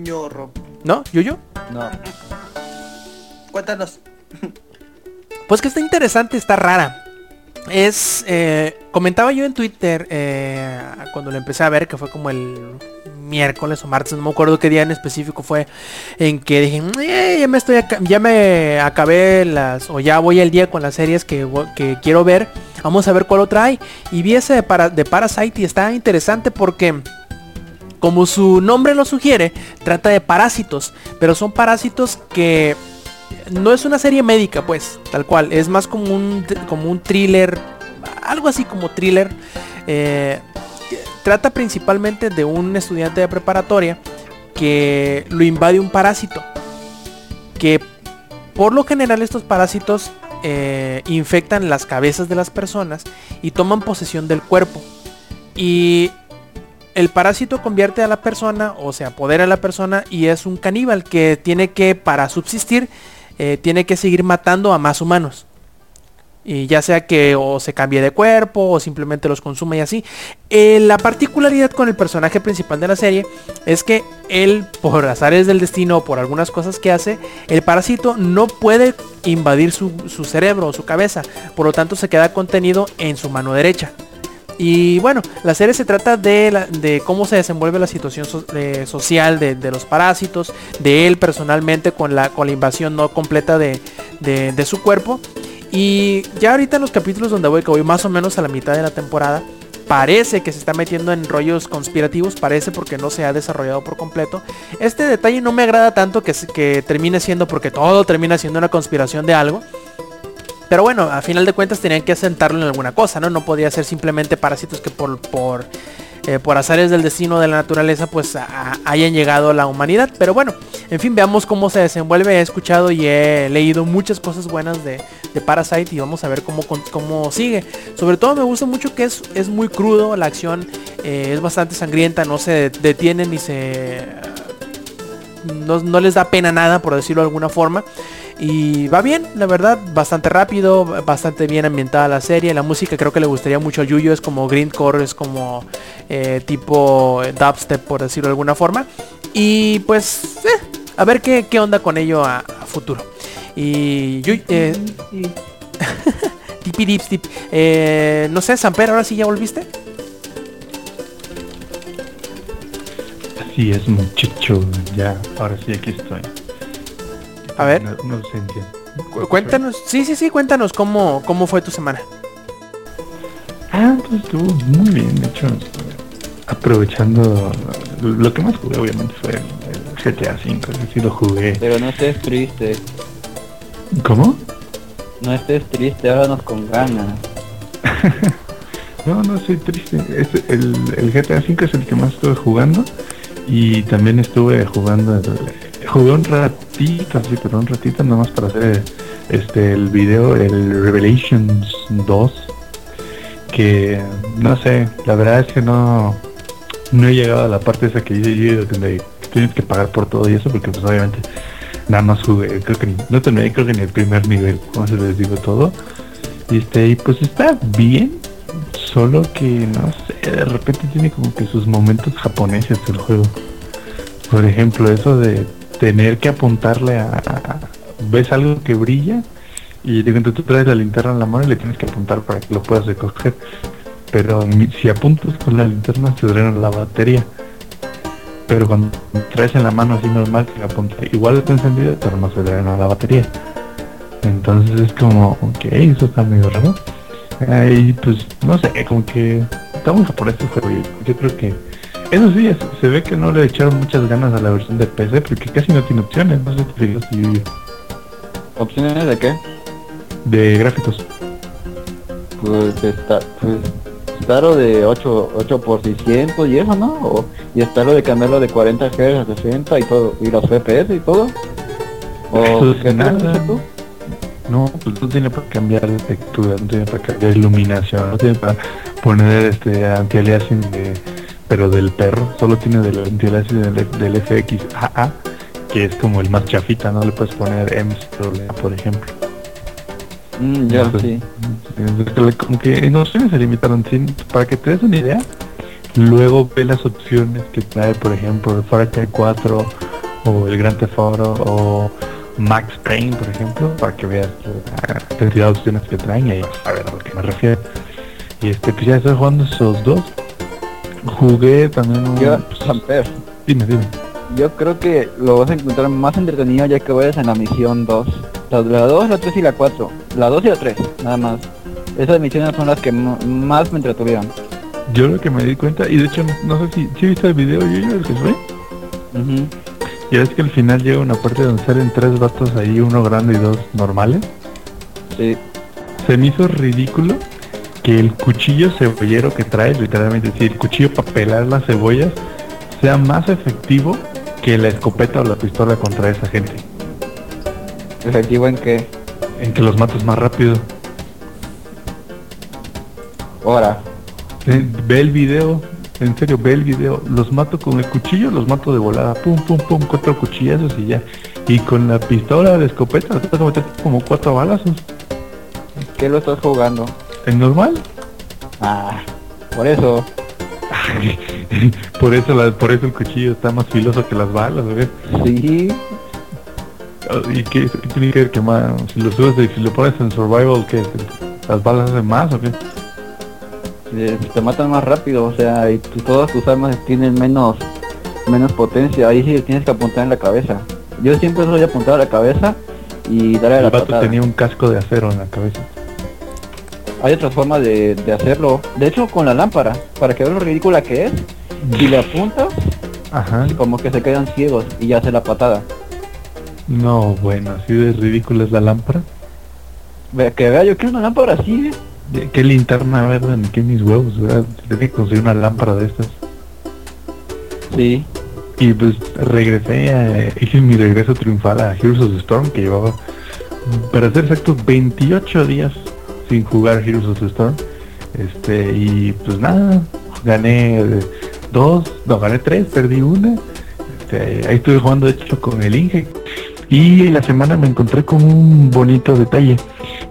Ñorro. ¿No? ¿Yuyo? No. Cuéntanos. Pues que está interesante, está rara. Es, eh, comentaba yo en Twitter eh, cuando lo empecé a ver, que fue como el miércoles o martes, no me acuerdo qué día en específico fue, en que dije, eh, ya me estoy, ya me acabé las, o ya voy el día con las series que, que quiero ver, vamos a ver cuál otra hay. Y vi ese de, para, de Parasite y está interesante porque como su nombre lo sugiere, trata de parásitos, pero son parásitos que no es una serie médica, pues, tal cual, es más como un, como un thriller, algo así como thriller. Eh, trata principalmente de un estudiante de preparatoria que lo invade un parásito, que por lo general estos parásitos eh, infectan las cabezas de las personas y toman posesión del cuerpo. Y el parásito convierte a la persona o se apodera a la persona y es un caníbal que tiene que, para subsistir, eh, tiene que seguir matando a más humanos. Y ya sea que o se cambie de cuerpo o simplemente los consume y así. Eh, la particularidad con el personaje principal de la serie es que él, por azares del destino o por algunas cosas que hace, el parásito no puede invadir su cerebro o su cabeza. Por lo tanto se queda contenido en su mano derecha. Y bueno, la serie se trata de, de cómo se desenvuelve la situación social de, los parásitos, de él personalmente con la, con la invasión no completa de, su cuerpo. Y ya ahorita en los capítulos donde voy, que voy más o menos a la mitad de la temporada, parece que se está metiendo en rollos conspirativos, parece porque no se ha desarrollado por completo. Este detalle no me agrada tanto que, que termine siendo, porque todo termina siendo una conspiración de algo. Pero bueno, a final de cuentas tenían que asentarlo en alguna cosa, ¿no? No podía ser simplemente parásitos que por, por, eh, por azares del destino de la naturaleza pues hayan llegado a la humanidad. Pero bueno, en fin, veamos cómo se desenvuelve. He escuchado y he leído muchas cosas buenas de, Parasite y vamos a ver cómo, cómo sigue. Sobre todo me gusta mucho que es, es muy crudo, la acción eh, es bastante sangrienta, no se detiene ni se... No, no les da pena nada, por decirlo de alguna forma. Y va bien, la verdad, bastante rápido, bastante bien ambientada la serie. La música creo que le gustaría mucho al Yuyo, es como greencore, es como eh, tipo dubstep, por decirlo de alguna forma. Y pues, eh, a ver qué, onda con ello a, futuro. Y Yuyo, eh, tipi tip. Eh, no sé, Samper, ahora sí ya volviste. Así es, muchacho, ya, ahora sí aquí estoy. A ver. cuéntanos, sí, sí, sí, cuéntanos cómo, cómo fue tu semana. estuvo muy bien hecho. Aprovechando lo que más jugué obviamente fue el GTA V, que sí lo jugué. Pero no estés triste, ¿Cómo? no estés triste, háganos con ganas. No, no soy triste. Es el, el GTA V es el que más estuve jugando. Y también estuve jugando. el- jugué un ratito, sí, pero un ratito nomás para hacer este el video, el Revelations 2. Que no sé, la verdad es que no, no he llegado a la parte esa que dice yo donde tienes que pagar por todo y eso, porque pues obviamente nada más jugué, creo que ni- no terminé creo que ni el primer nivel, como se les digo todo. Y este, y pues está bien, solo que no sé, de repente tiene como que sus momentos japoneses el juego. Por ejemplo, eso de tener que apuntarle a, ves algo que brilla y de tú traes la linterna en la mano y le tienes que apuntar para que lo puedas recoger. Pero si apuntas con la linterna se drena la batería. Pero cuando traes en la mano así normal que apunta, igual está encendido, pero no se drena la batería. Entonces es como, ok, eso está medio raro. Ahí pues no sé, como que muy japonés el juego. Yo creo que eso sí, se ve que no le echaron muchas ganas a la versión de PC porque casi no tiene opciones, no sé si y- ¿Opciones de qué? de gráficos. Pues está, pues está lo de 8, 8 por 600 y eso, ¿no? O- y está lo de cambiarlo de 40 Hz a 60 y todo, y los FPS y todo. O Eso es ¿qué nada. tú? No, pues no tiene para cambiar de textura, no tiene para cambiar iluminación, no tiene para poner este anti-aliasing de, pero del perro, solo tiene del del, del FXAA, que es como el más chafita, no le puedes poner EMS por ejemplo. Mm, ya, Entonces, sí. Como que en opciones se limitaron, sí, para que te des una idea, luego ve las opciones que trae, por ejemplo, el Far Cry 4 o el Grand Theft Auto o Max Payne, por ejemplo, para que veas la cantidad de opciones que traen y ahí vas a ver a lo que me refiero. Y este, pues ya estoy jugando esos dos. Jugué también un... Yo, Samper, dime, dime. yo creo que lo vas a encontrar más entretenido ya que vayas en la misión 2. La, la 2, la 3 y la 4. La 2 y la 3, nada más. Esas misiones son las que más me entretuvieron. Yo lo que me di cuenta, y de hecho no, sé si, si viste el video yo, yo el que fue. Ujú. Ya ves que al final llega una parte donde salen tres vatos ahí, uno grande y dos normales. Sí. Se me hizo ridículo que el cuchillo cebollero que trae, literalmente, si el cuchillo para pelar las cebollas, sea más efectivo que la escopeta o la pistola contra esa gente. Efectivo en que, En que los matas más rápido. ahora, Eh, Ve el video, en serio, ve el video. Los mato con el cuchillo, los mato de volada. Pum, pum, pum, cuatro cuchillazos y ya. Y con la pistola de escopeta, te vas a meter como cuatro balazos. ¿qué lo estás jugando? ¿Es normal? Ah, por eso. por eso la, por eso el cuchillo está más filoso que las balas, ¿ves? Sí, ¿Y qué, qué tiene que ver que más? Si lo subes y si lo pones en survival, ¿qué? ¿Las balas hacen más o qué? eh, te matan más rápido, o sea, y tu- todas tus armas tienen menos menos potencia, ahí sí tienes que apuntar en la cabeza. Yo siempre soy apuntar a la cabeza y darle a El la vato patada. tenía un casco de acero en la cabeza. Hay otras formas de, de hacerlo. De hecho, con la lámpara, para que veas lo ridícula que es, si le apuntas, Ajá. como que se quedan ciegos y ya hace la patada. No, bueno, así de ridícula es la lámpara. Ve- Que vea, yo quiero una lámpara así, ¿eh? ¿De ¿Qué linterna verde ni qué mis huevos? ¿verdad? Tenía que conseguir una lámpara de estas. Sí. Y pues regresé, a, hice mi regreso triunfal a Heroes of the Storm que llevaba, para ser exactos, 28 días sin jugar Heroes of the Storm. Este, y pues nada, gané eh, dos, no, gané tres, perdí una. Este, ahí estuve jugando de hecho con el Inge. Y en la semana me encontré con un bonito detalle.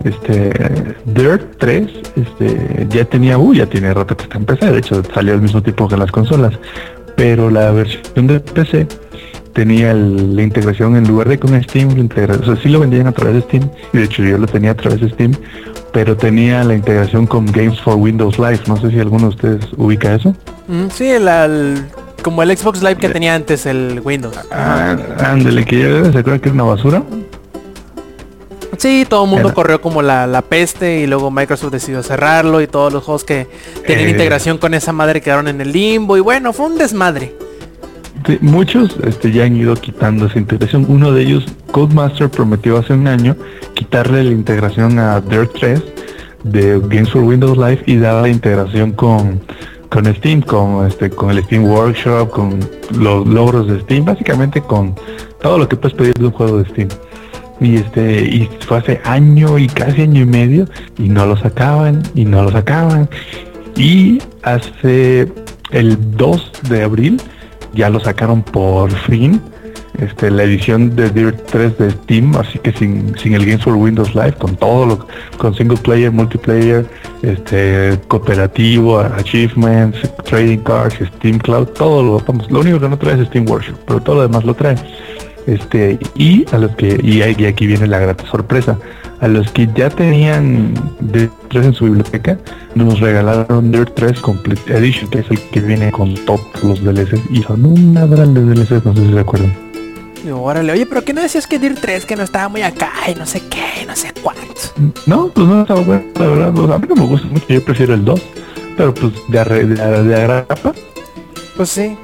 Este, Dirt 3, este, ya tenía, uh, ya tiene rato que está en PC, de hecho salió al mismo tiempo que las consolas pero la versión de PC tenía la integración en lugar de con Steam, la integra- o sea, sí lo vendían a través de Steam, y de hecho yo lo tenía a través de Steam, pero tenía la integración con Games for Windows Live, no sé si alguno de ustedes ubica eso. Mm, sí, el, al- como el Xbox Live que tenía antes el Windows. Ah, ándale, que ya se acuerdan que es una basura. Sí, todo el mundo Era- corrió como la, la peste y luego Microsoft decidió cerrarlo y todos los juegos que tenían Eh. integración con esa madre quedaron en el limbo y bueno, fue un desmadre. Sí, muchos este, ya han ido quitando esa integración. Uno de ellos, Codemaster, prometió hace un año quitarle la integración a Dirt 3 de Games for Windows Live y dar la integración con, con Steam, con este, con el Steam Workshop, con los logros de Steam, básicamente con todo lo que puedes pedir de un juego de Steam. Y este, y fue hace año y casi año y medio, y no lo sacaban, y no lo sacaban. Y hace el 2 de abril ya lo sacaron por fin. Este, la edición de Dirt 3 de Steam, así que sin, sin el Games for Windows Live, con todo lo, con single player, multiplayer, este, cooperativo, achievements, trading cards, Steam Cloud, todo lo, vamos, lo único que no trae es Steam Workshop, pero todo lo demás lo trae. Este, y a los que, y, aquí viene la grata sorpresa, a los que ya tenían Dirt 3 en su biblioteca, nos regalaron Dirt 3 Complete Edition, que es el que viene con todos los DLCs, y son una gran de DLCs, no sé si se acuerdan. Órale, oye, pero que no decías que Dir 3 que no estaba muy acá y no sé qué, y no sé cuánto. No, pues no estaba bueno, la verdad, pues, a mí no me gusta mucho, yo prefiero el 2, pero pues de, arre- de, de agrapa, Pues sí.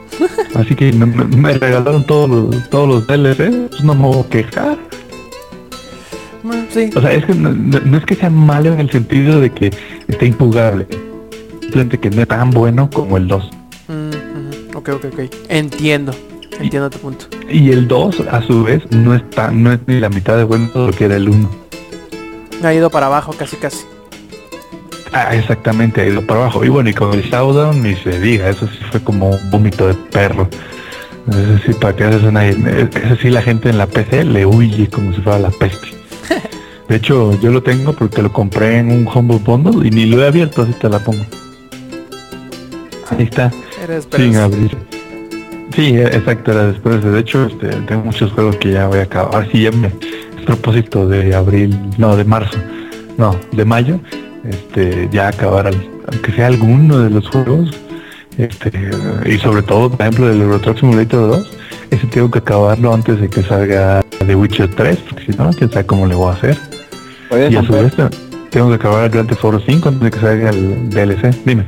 así que me, regalaron todos los, todos los DLCs, pues no me voy a quejar. Sí. O sea, es que no, es que sea malo en el sentido de que esté injugable, simplemente que no es tan bueno como el 2. Mm. Ok, ok, ok. Entiendo. Entiendo tu punto. Y el 2, a su vez, no está, no es ni la mitad de bueno de lo que era el 1. Ha ido para abajo casi casi. Ah, exactamente, ha ido para abajo. Y bueno, y con el Showdown ni se diga, eso sí fue como un vómito de perro. Eso sí, para que haces una... Eso sí, la gente en la PC le huye como si fuera la peste. De hecho, yo lo tengo porque lo compré en un Humble Bundle y ni lo he abierto, así te la pongo. Ahí está, Eres sin abrir. Sí, exacto, era después. De hecho, este, tengo muchos juegos que ya voy a acabar. Sí, ya me... Es propósito de abril, no, de marzo, no, de mayo, este, ya acabar, al- aunque sea alguno de los juegos, este, y sobre todo, por ejemplo, del Euro Truck Simulator 2, ese tengo que acabarlo antes de que salga The Witcher 3, porque si no, quién sabe cómo le voy a hacer. Y a su vez, te- tengo que acabar el Grand Theft Auto 5 antes de que salga el DLC. Dime.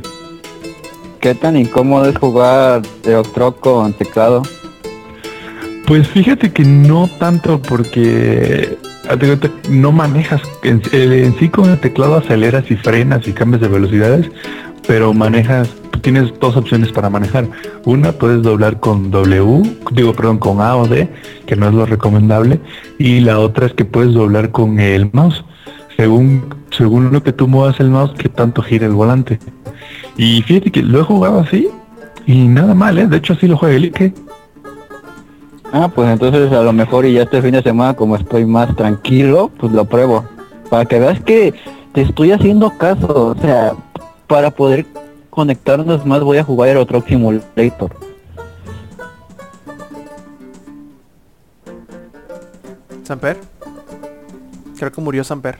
¿qué tan incómodo es jugar Electro con teclado? Pues fíjate que no tanto porque no manejas en, sí con el teclado aceleras y frenas y cambias de velocidades, pero manejas, tienes dos opciones para manejar. Una puedes doblar con W, digo perdón, con A o D, que no es lo recomendable, y la otra es que puedes doblar con el mouse, según según lo que tú muevas el mouse, que tanto gira el volante. Y fíjate que lo he jugado así y nada mal, ¿eh? De hecho así lo el Ike. Ah, pues entonces a lo mejor y ya este fin de semana como estoy más tranquilo, pues lo pruebo. Para que veas que te estoy haciendo caso, o sea, para poder conectarnos más voy a jugar Euro Truck Simulator. ¿Samper? Creo que murió Samper.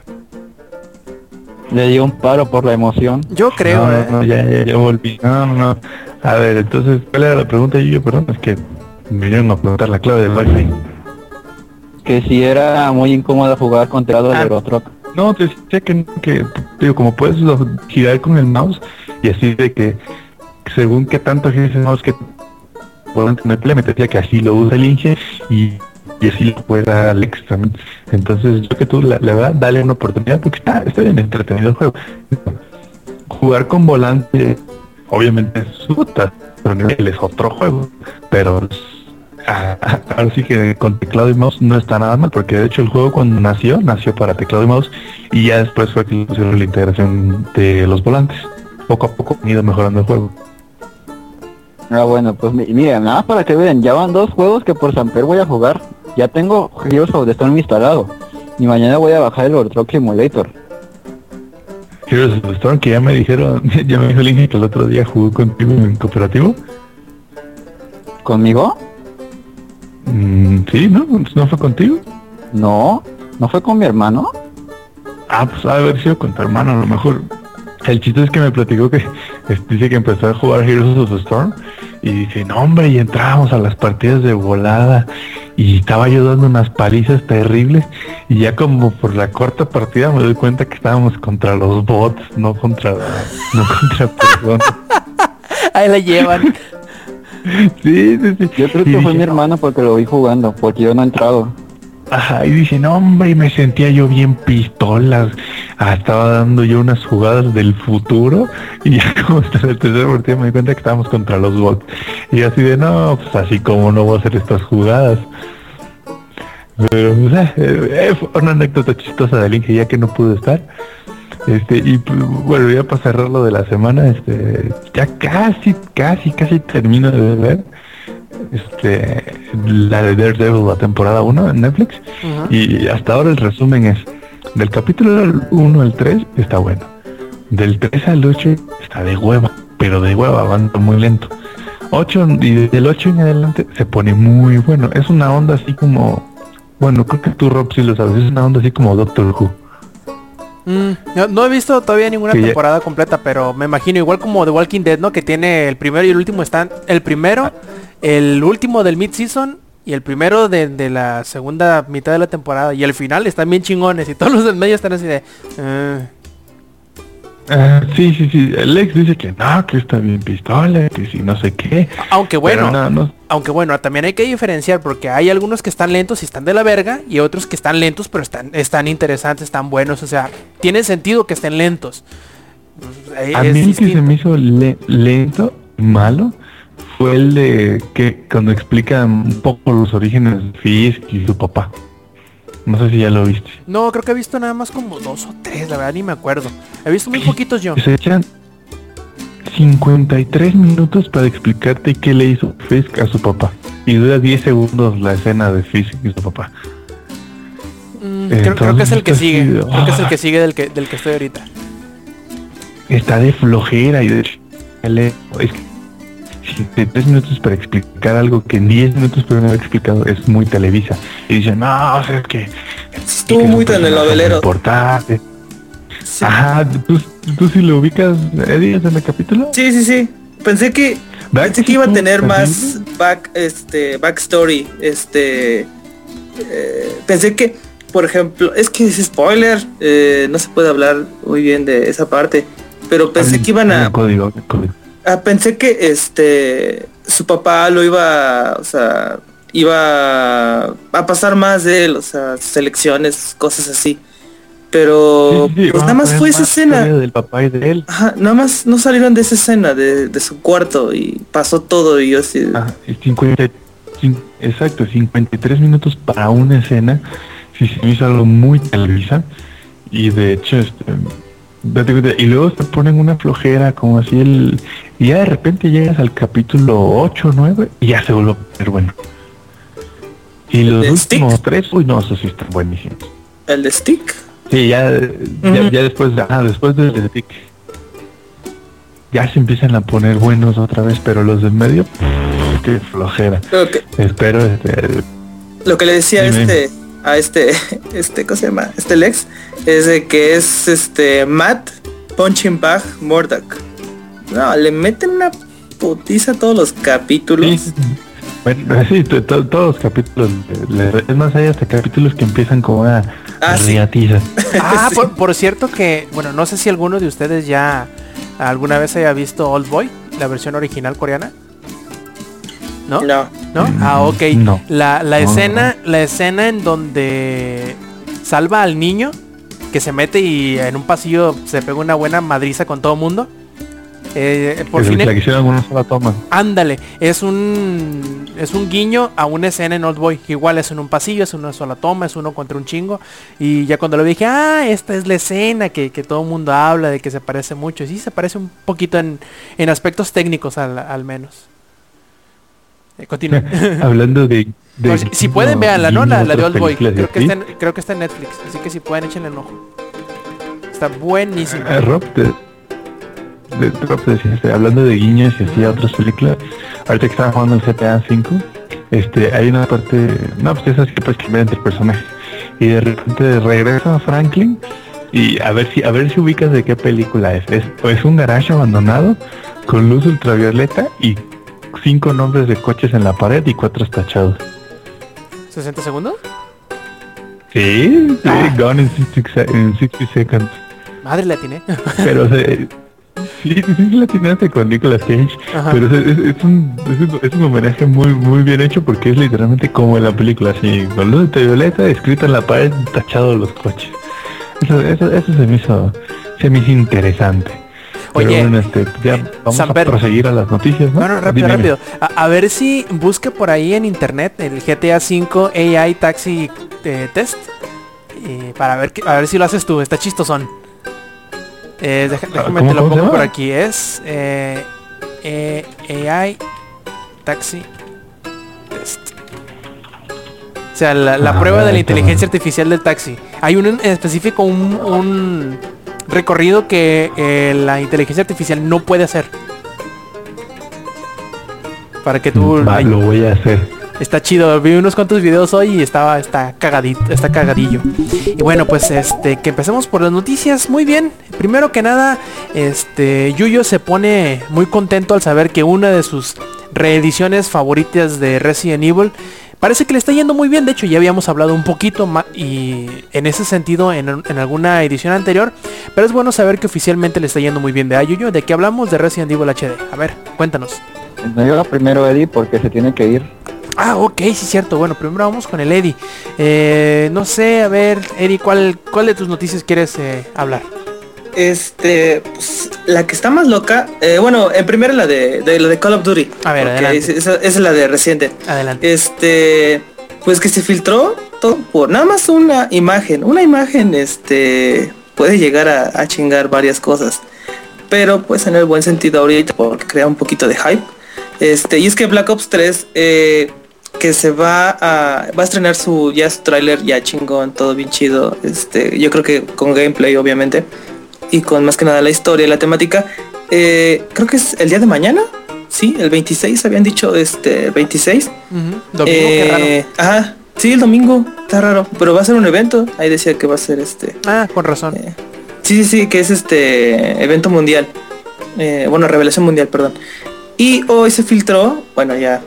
Le di un paro por la emoción. Yo creo, no, eh. no, no, ya, ya, ya volví. No, no, no. A ver, entonces, ¿cuál era la pregunta, yo Perdón, es que vinieron a preguntar la clave del wifi. Que si era muy incómodo jugar con teclado de Ah. Euro Truck. No, te decía que, que, digo, como puedes lo- girar con el mouse y así de que según qué tanto el mouse que puedan tener te decía que así lo usa el Inge y, y así lo puede dar Alex también. Entonces yo que tú la, la verdad, dale una oportunidad porque está, está bien entretenido el juego. Jugar con volante obviamente es puta, pero es otro juego, pero ahora sí que con teclado y mouse no está nada mal, porque de hecho el juego cuando nació, nació para teclado y mouse y ya después fue que pusieron la integración de los volantes. Poco a poco han ido mejorando el juego. Ah, bueno, pues mi- mira, nada para que vean, ya van dos juegos que por Samper voy a jugar. Ya tengo Heroes of the Storm instalado. Y mañana voy a bajar el Euro Truck Simulator. Heroes of the Storm, que ya me dijeron, ya me dijo el que el otro día jugó contigo en cooperativo. ¿Conmigo? Mm, sí, ¿no? ¿No fue contigo? No, ¿no fue con mi hermano? Ah, pues ha de haber sido con tu hermano a lo mejor. El chiste es que me platicó que dice que empezó a jugar Heroes of the Storm y dice, no hombre, y entrábamos a las partidas de volada y estaba yo dando unas palizas terribles y ya como por la cuarta partida me doy cuenta que estábamos contra los bots, no contra no contra personas. Ahí la llevan. Sí, sí, sí. Yo creo Y que fue dije, mi hermano porque lo vi jugando, porque yo no he entrado. Ajá, y dice, no hombre, y me sentía yo bien pistolas. Ah, estaba dando yo unas jugadas del futuro y ya como hasta la tercera partida me di cuenta que estábamos contra los bots. Y así de, no, pues así como no voy a hacer estas jugadas. Pero, pues, eh, eh, fue una anécdota chistosa de Link, ya que no pude estar. Este, y bueno, ya para cerrar lo de la semana, este, ya casi, casi, casi termino de ver este la de Daredevil la temporada 1 en Netflix. Y hasta ahora el resumen es del capítulo 1 al 3 está bueno del 3 al 8 está de hueva pero de hueva avanza muy lento. 8 y del 8 en adelante se pone muy bueno es una onda así como bueno creo que tú Rob sí lo sabes es una onda así como Doctor Who Mm, no, no he visto todavía ninguna ya- temporada completa, pero me imagino igual como The Walking Dead, ¿no? Que tiene el primero y el último están el primero, el último del mid season y el primero de, de la segunda mitad de la temporada y el final están bien chingones y todos los del medio están así de eh, Ah, sí sí sí. El ex dice que no que está bien pistola que si no sé qué aunque bueno, Pero no, no, aunque bueno, también hay que diferenciar porque hay algunos que están lentos y están de la verga y otros que están lentos pero están están interesantes, están buenos, o sea, tiene sentido que estén lentos. Eh, A es mí el que se me hizo le- lento, malo, fue el de que cuando explican un poco los orígenes de Fisk y su papá. No sé si ya lo viste. No, creo que he visto nada más como dos o tres, la verdad ni me acuerdo. He visto muy poquitos yo. Se echan 53 minutos para explicarte qué le hizo Fisk a su papá. Y dura 10 segundos la escena de Fisk y su papá. Mm, creo, creo que es el que sigue. Creo que es el ah. que sigue del que, del que estoy ahorita. Está de flojera y de es que si de 3 minutos para explicar algo que en 10 minutos pueden haber explicado es muy televisa. Y dicen, no, o sea, es que Estuvo que es un muy telenovelero. Importante. Sí. Ajá, ¿tú, tú sí lo ubicas, Eddie, en el capítulo? sí, sí, sí. Pensé que ¿Verdad pensé que iba a tener más back, este, backstory, este, eh, pensé que, por ejemplo, es que es spoiler, eh, no se puede hablar muy bien de esa parte, pero pensé que iban a, El código, el código. Ah, pensé que este su papá lo iba, o sea, iba a pasar más de él, o sea, sus elecciones, cosas así. Pero Sí, sí, sí, pues nada más fue esa escena. del papá y de él. Ajá, nada más no salieron de esa escena de, de su cuarto y pasó todo y yo así. Y 50, cin- exacto, 53 minutos para una escena. Sí, se me hizo algo muy televisa. Y de hecho, este, y luego te ponen una flojera como así el... Y ya de repente llegas al capítulo 8 9 y ya se vuelve a poner bueno. Y los ¿De últimos Stick? tres, uy no, esos sí están buenísimos. El de Stick. Sí, ya, ya, después, ah, después del stick. Ya se empiezan a poner buenos otra vez, pero los del medio, qué flojera. Lo que, Espero este, lo que le decía Dime. este, a este, este, ¿cómo se llama? Este Lex, es de que es este Matt Punching Bag Murdoch. No, le meten una putiza a todos los capítulos. Sí, bueno, sí, to- todos los capítulos. Es más, hay hasta capítulos que empiezan como una Ah, sí. riatiza. Ah, Sí. por, por cierto que, bueno, no sé si alguno de ustedes ya alguna vez haya visto Old Boy, la versión original coreana. ¿No? No. ¿No? Ah, ok. No. La, la No, escena, la escena en donde salva al niño que se mete y en un pasillo se pega una buena madriza con todo mundo. Eh, por Es fin, la hicieron una sola toma. ándale, es un es un guiño a una escena en Old Boy, que igual es en un pasillo, es una sola toma, es uno contra un chingo. Y ya cuando lo vi dije, ah, esta es la escena que, que todo el mundo habla de que se parece mucho. Sí, se parece un poquito en, en aspectos técnicos al, al menos. Eh, continúa. Hablando de... de Pues, si pueden, no, véanla, ¿no? La, la de Old Boy. Creo que, está en, creo que está en Netflix. Así que si pueden, échenle un ojo. Está buenísimo. Eh, Rob, de, de, Rob, te este, hablando de guiños y así a otras películas, ahorita que estaba jugando el GTA 5, este, hay una parte, no, pues esas que puedes cambiar entre personajes. Y de repente regresa Franklin y a ver si, a ver si ubicas de qué película es. Es, es un garaje abandonado con luz ultravioleta y cinco nombres de coches en la pared y cuatro tachados. ¿60 segundos? Sí, sí, Ah. Gone in 60, se- in 60 Seconds. Madre la tiene. Pero se, sí, sí, sí, la atinaste con Nicolas Cage. Ajá. Pero es, es- es un, es, un, es un homenaje muy muy bien hecho porque es literalmente como en la película, así, con luz de violeta, escrita en la pared, tachado los coches. Eso, eso, eso se me hizo, se me hizo interesante. Oye, bueno, este, ya vamos Samper. a proseguir a las noticias, ¿no? Bueno, rápido, Dime. rápido. A, a ver si busque por ahí en internet el GTA V AI Taxi eh, Test. eh, para ver que- a ver si lo haces tú. Está chistosón. Eh, deja- déjame ¿cómo- te lo pongo por aquí. Es eh, eh, AI Taxi Test. O sea, la, la A prueba de la inteligencia artificial del taxi. Hay un en específico, un, un recorrido que eh, la inteligencia artificial no puede hacer. Para que tú... Va, lo voy a hacer. Está chido, vi unos cuantos videos hoy y estaba, está cagadito, está cagadillo. Y bueno, pues este, que empecemos por las noticias. Muy bien. Primero que nada, este, Yuyo se pone muy contento al saber que una de sus reediciones favoritas de Resident Evil parece que le está yendo muy bien. De hecho, ya habíamos hablado un poquito ma- y en ese sentido en, en alguna edición anterior. Pero es bueno saber que oficialmente le está yendo muy bien de a Yuyo. ¿De qué hablamos? De Resident Evil HD. A ver, cuéntanos. No yo primero Eddie porque se tiene que ir. Ah, ok, sí, cierto. Bueno, primero vamos con el Eddie. Eh, no sé, a ver, Eddie, ¿cuál, cuál de tus noticias quieres eh, hablar? Este, pues, la que está más loca, eh, bueno, en primera la de, de la de Call of Duty. A ver, adelante. es- Esa, esa es la de reciente. Adelante. Este, pues que se filtró todo por nada más una imagen. Una imagen, este, puede llegar a, a chingar varias cosas. Pero pues en el buen sentido ahorita porque crea un poquito de hype. Este, y es que Black Ops 3, eh, que se va a, va a estrenar su, ya su tráiler ya chingón, todo bien chido. Este, yo creo que con gameplay obviamente. Y con más que nada la historia y la temática. Eh, creo que es el día de mañana. Sí, el 26 habían dicho este 26. Ujú, Domingo, qué raro. Eh, Ajá, sí, el domingo, está raro, pero va a ser un evento, ahí decía que va a ser este, Ah, con razón. eh, sí, sí, sí, que es este evento mundial, Eh, bueno, revelación mundial, perdón. Y hoy se filtró, bueno, ya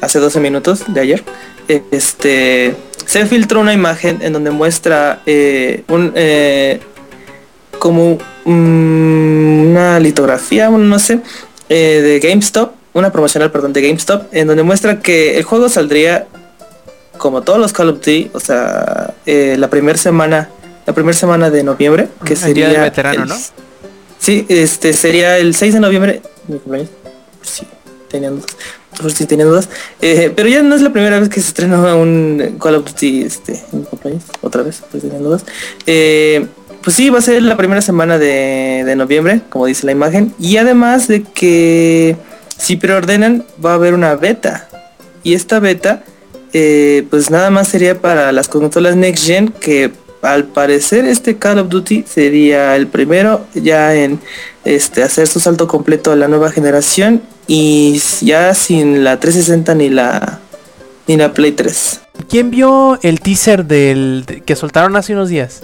hace 12 minutos de ayer, eh, este, se filtró una imagen en donde muestra eh, un, eh, como mm, una litografía, no sé, eh, de GameStop, una promocional, perdón, de GameStop, en donde muestra que el juego saldría como todos los Call of Duty, o sea, eh, la primera semana, la primera semana de noviembre, que El día sería del veterano, el- ¿no? Sí, este sería el 6 de noviembre. Mi cumpleaños. Sí, tenían dudas. Por si tenían dudas. Eh, pero ya no es la primera vez que se estrena un Call of Duty este, en mi cumpleaños. Otra vez, pues tenían dudas. Eh, pues sí, va a ser la primera semana de, noviembre, como dice la imagen. Y además de que si preordenan, va a haber una beta. Y esta beta, eh, pues nada más sería para las consolas Next Gen que al parecer este Call of Duty sería el primero ya en este hacer su salto completo a la nueva generación y ya sin la 360 ni la ni la Play 3. ¿Quién vio el teaser del de- que soltaron hace unos días?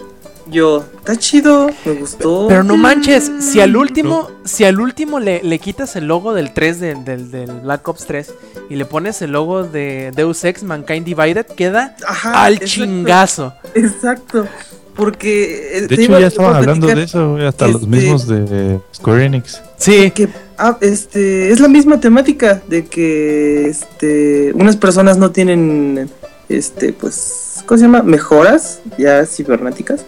Yo, está chido, me gustó. Pero no manches, si al último, si al último le, le quitas el logo del 3 de- del, del Black Ops 3 y le pones el logo de Deus Ex Mankind Divided, queda Ajá, al exacto, chingazo. Exacto. Porque eh, De hecho iba- ya estaban hablando de eso, hasta los este- mismos de Square Enix. Sí, que ah, este es la misma temática de que este unas personas no tienen este pues ¿cómo se llama? mejoras ya cibernéticas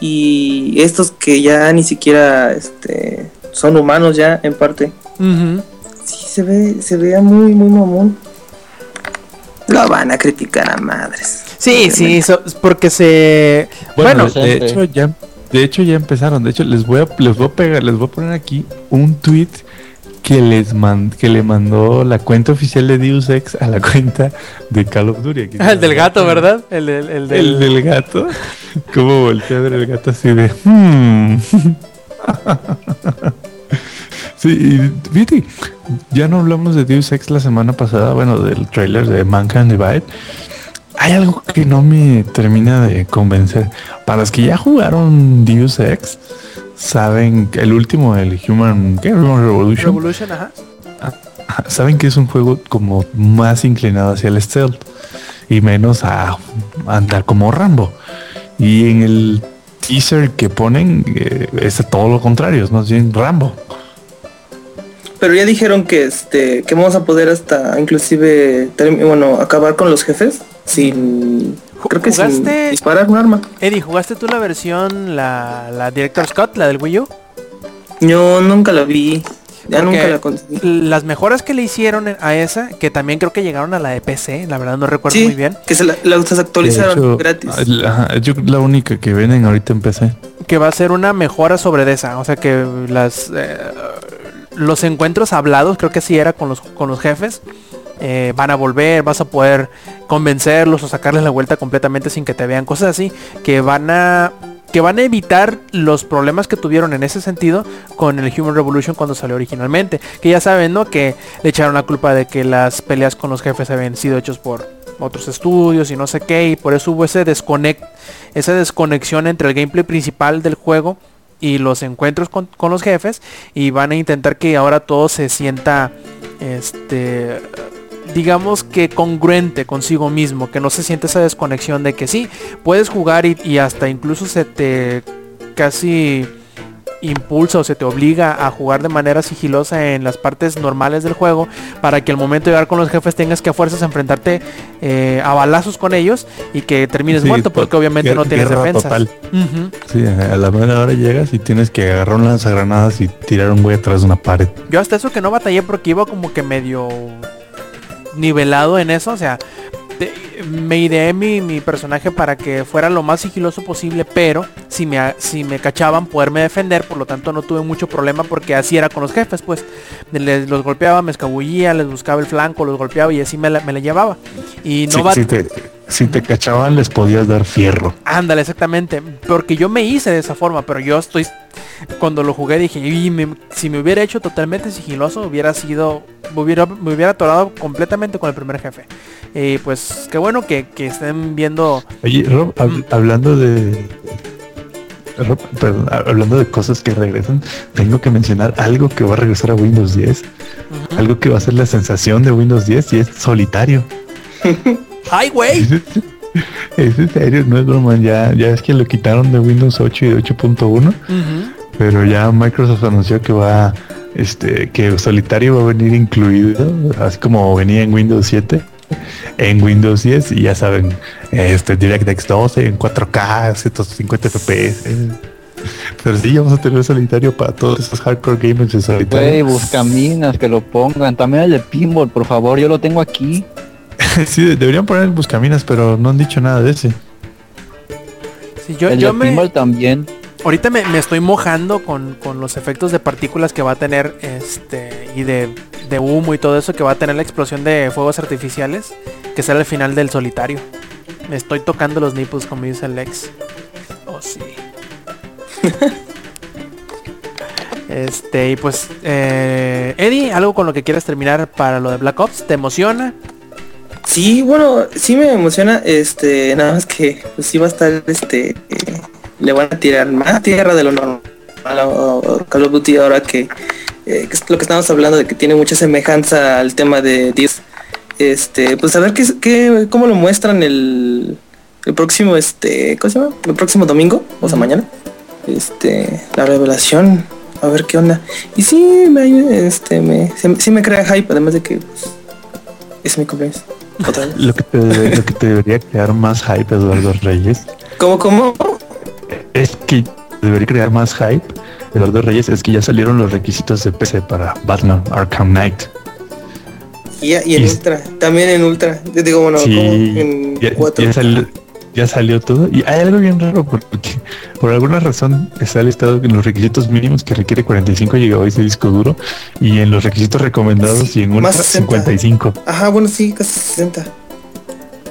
y estos que ya ni siquiera este son humanos ya en parte. Sí se ve se veía muy muy mamón. Lo van a criticar a madres. sí, sí, so- porque se... Bueno, de, de hecho ya de hecho ya empezaron. De hecho les voy a les voy a pegar, les voy a poner aquí un tweet que les man- que le mandó la cuenta oficial de Deus Ex a la cuenta de Call of Duty. Aquí el del gato, ¿verdad? El, del- el del... El del gato. ¿Cómo voltea a ver el gato así de... "Hmm"? sí, y fíjate, ya no hablamos de Deus Ex la semana pasada, bueno, del trailer de Mankind Divide. Hay algo que no me termina de convencer. Para los que ya jugaron Deus Ex, saben que el último, el Human, ¿qué? Human Revolution, Revolution, ajá. saben que es un juego como más inclinado hacia el stealth. y menos a andar como Rambo. Y en el teaser que ponen eh, es todo lo contrario, es más bien Rambo. Pero ya dijeron que este que vamos a poder hasta inclusive bueno acabar con los jefes sin creo que sin ¿Jugaste- disparar un arma. Eddie, ¿jugaste tú la versión, la, la Director Scott, la del Wii U? Yo nunca la vi. Ya nunca la conseguí. Las mejoras que le hicieron a esa, que también creo que llegaron a la de PC, la verdad no recuerdo Sí, muy bien, que se la, la se actualizaron hecho, gratis. ajá, yo la única que venden ahorita en PC. que va a ser una mejora sobre de esa, o sea que las eh, los encuentros hablados, creo que sí era con los con los jefes, eh, van a volver, vas a poder convencerlos o sacarles la vuelta completamente sin que te vean, cosas así, que van a que van a evitar los problemas que tuvieron en ese sentido con el Human Revolution cuando salió originalmente. Que ya saben, ¿no? Que le echaron la culpa de que las peleas con los jefes habían sido hechos por otros estudios y no sé qué. Y por eso hubo ese desconect, esa desconexión entre el gameplay principal del juego y los encuentros con, con los jefes. Y van a intentar que ahora todo se sienta este digamos que congruente consigo mismo, que no se siente esa desconexión de que sí, puedes jugar y, y hasta incluso se te casi impulsa o se te obliga a jugar de manera sigilosa en las partes normales del juego para que al momento de llegar con los jefes tengas que a fuerzas enfrentarte eh, a balazos con ellos y que termines Sí, muerto porque obviamente no tienes defensas. total. Sí, a la buena hora llegas y tienes que agarrar un lanzagranadas y tirar un güey atrás de una pared. Yo hasta eso que no batallé porque iba como que medio nivelado en eso, o sea, me ideé mi, mi personaje para que fuera lo más sigiloso posible, pero si me, si me cachaban poderme defender, por lo tanto no tuve mucho problema porque así era con los jefes, pues les, los golpeaba, me escabullía, les buscaba el flanco, los golpeaba y así me la, me la llevaba. Y no Sí, bat- si, te, si te cachaban les podías dar fierro. Ándale, exactamente. Porque yo me hice de esa forma, pero yo estoy... Cuando lo jugué dije, "Y me- si me hubiera hecho totalmente sigiloso, hubiera sido... Me hubiera, me hubiera atorado completamente con el primer jefe. Y pues qué bueno que, que estén viendo... Oye, Rob, hab- Mm. hablando de... Rob, perdón, ha- hablando de cosas que regresan, tengo que mencionar algo que va a regresar a Windows 10. Ujú. Algo que va a ser la sensación de Windows 10 y es solitario. ¡Ay, güey! Es, es en serio, no es broma. Ya, ya es que lo quitaron de Windows 8 y de 8.1. Ujú. Pero ya Microsoft anunció que va, este, que solitario va a venir incluido, así como venía en Windows 7, en Windows 10 y ya saben, este DirectX 12 en 4K, 150 FPS. Pero sí, vamos a tener solitario para todos esos hardcore gamers de solitario. buscaminas que lo pongan. También el de pinball, por favor, yo lo tengo aquí. sí, deberían poner buscaminas, pero no han dicho nada de ese. Sí, yo, el yo me... también. Ahorita me, me estoy mojando con, con los efectos de partículas que va a tener este y de, de humo y todo eso que va a tener la explosión de fuegos artificiales que será el final del solitario. Me estoy tocando los nipples como dice el Lex. Oh sí. este y pues eh, Eddie, algo con lo que quieras terminar para lo de Black Ops, ¿te emociona? Sí, bueno, sí me emociona, este, nada más que pues sí va a estar, este, eh, le van a tirar más tierra de lo normal a Call of Duty ahora que, eh, que es lo que estamos hablando de que tiene mucha semejanza al tema de 10. Este, pues a ver qué, qué cómo lo muestran el, el próximo, este, ¿cómo se llama? El próximo domingo, o sea, mañana. Este, la revelación, a ver qué onda. Y sí, me, este, me, sí, sí me crea hype, además de que pues, es mi cumpleaños. Otra vez. Lo que te, lo que te debería crear más hype, Eduardo Reyes, ¿Cómo, cómo? es que debería crear más hype, Eduardo Reyes, es que ya salieron los requisitos de PC para Batman Arkham Knight. Y, y en Y- Ultra, también en Ultra. Yo digo, bueno, como Sí, en ya, 4. ya salió, ya salió todo. Y hay algo bien raro porque por alguna razón está listado en los requisitos mínimos que requiere 45 GB de disco duro y en los requisitos recomendados y en 60. 55. Ajá, bueno, sí, casi 60.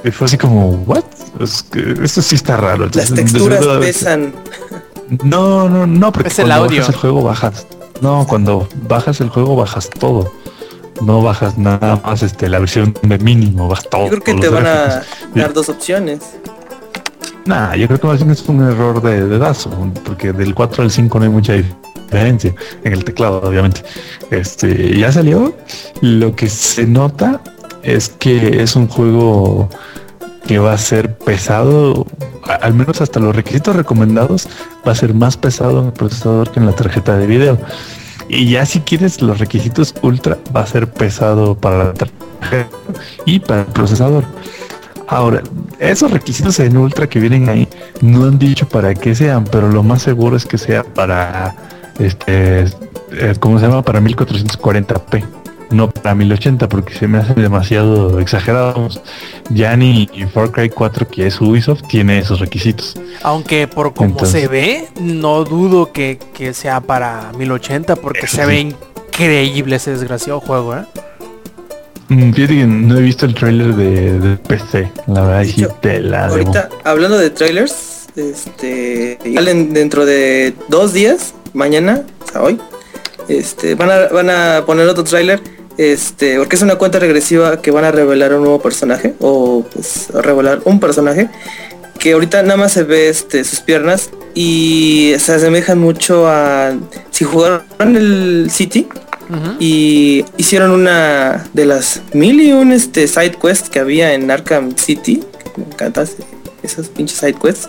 Y fue así como, ¿what? Es que esto sí está raro. Las texturas pesan. No, no, no, porque Es el cuando audio. bajas el juego bajas. No, cuando bajas el juego bajas todo. No bajas nada más este la versión de mínimo, bajas todo. Yo creo que te van a dar dos opciones. Nah, yo creo que más bien es un error de, de DASO, porque del 4 al 5 no hay mucha diferencia en el teclado, obviamente. Este ya salió. Lo que se nota es que es un juego que va a ser pesado, al menos hasta los requisitos recomendados, va a ser más pesado en el procesador que en la tarjeta de video. Y ya si quieres los requisitos ultra, va a ser pesado para la tarjeta y para el procesador. Ahora, esos requisitos en ultra que vienen ahí no han dicho para qué sean, pero lo más seguro es que sea para este eh, ¿cómo se llama? para 1440p, no para 1080 porque se me hace demasiado exagerado. Ya ni Far Cry 4 que es Ubisoft tiene esos requisitos. Aunque por como Entonces- se ve, no dudo que, que sea para 1080 porque se sí. ve increíble ese desgraciado juego, ¿eh? Mm, Fíjate que no he visto el trailer de, de PC, la verdad sí hecho, te la debo. Ahorita, hablando de trailers, este, salen dentro de dos días, mañana, o sea, hoy, este, van a, van a poner otro trailer, este, porque es una cuenta regresiva que van a revelar un nuevo personaje, o pues a revelar un personaje, que ahorita nada más se ve este, sus piernas y se asemejan mucho a, si jugaron el City, Y hicieron una de las mil y un este, side quests que había en Arkham City. que Me encantan ese- esas pinches side quests.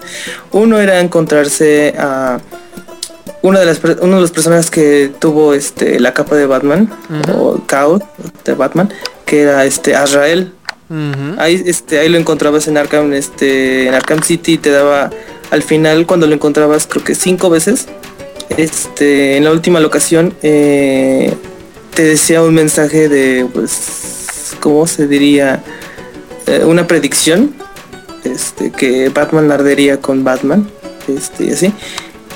Uno era encontrarse a una de las, uno de los personajes que tuvo este, la capa de Batman, o Cowl de Batman, que era este Azrael. Ahí, este, ahí lo encontrabas en Arkham, este, en Arkham City y te daba al final cuando lo encontrabas creo que cinco veces. Este, en la última locación eh, te decía un mensaje de pues ¿cómo se diría? Eh, una predicción. Este, que Batman ardería con Batman. Este, y así.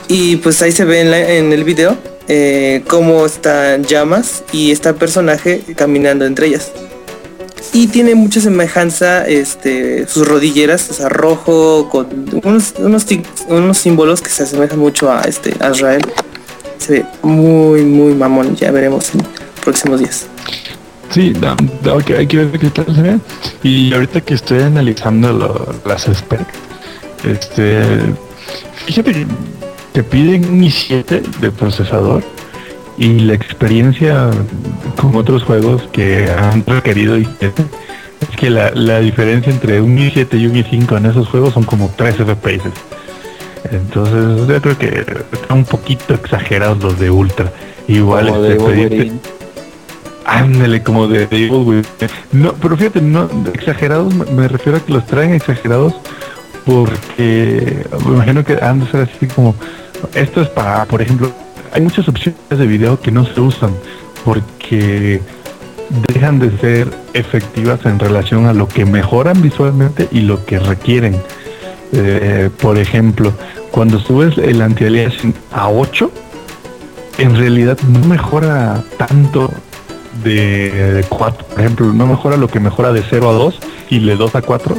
Y pues ahí se ve en, el video eh, cómo están llamas y está personaje caminando entre ellas y tiene mucha semejanza este sus rodilleras o sea rojo con unos símbolos que se asemejan mucho a este a Israel. Se ve muy muy mamón ya veremos en próximos días. Sí, da- da- ok, hay que ver qué tal se ve. Y ahorita que estoy analizando lo- las specs, este, fíjate que te piden un i7 de procesador y la experiencia con otros juegos que han requerido i7 es que la, la diferencia entre un i7 y un i5 en esos juegos son como 3 FPS. Entonces yo creo que están un poquito exagerados los de Ultra. Igual Como este, pedirte-. Ándale, como de, Evil. No, pero fíjate, no, exagerados, me, me refiero a que los traen exagerados porque me imagino que han de ser así como, esto es para, por ejemplo, hay muchas opciones de video que no se usan porque dejan de ser efectivas en relación a lo que mejoran visualmente y lo que requieren. Eh, por ejemplo, cuando subes el anti-aliasing a 8, en realidad no mejora tanto de 4, por ejemplo, no mejora lo que mejora de 0 a 2 y de 2 a 4.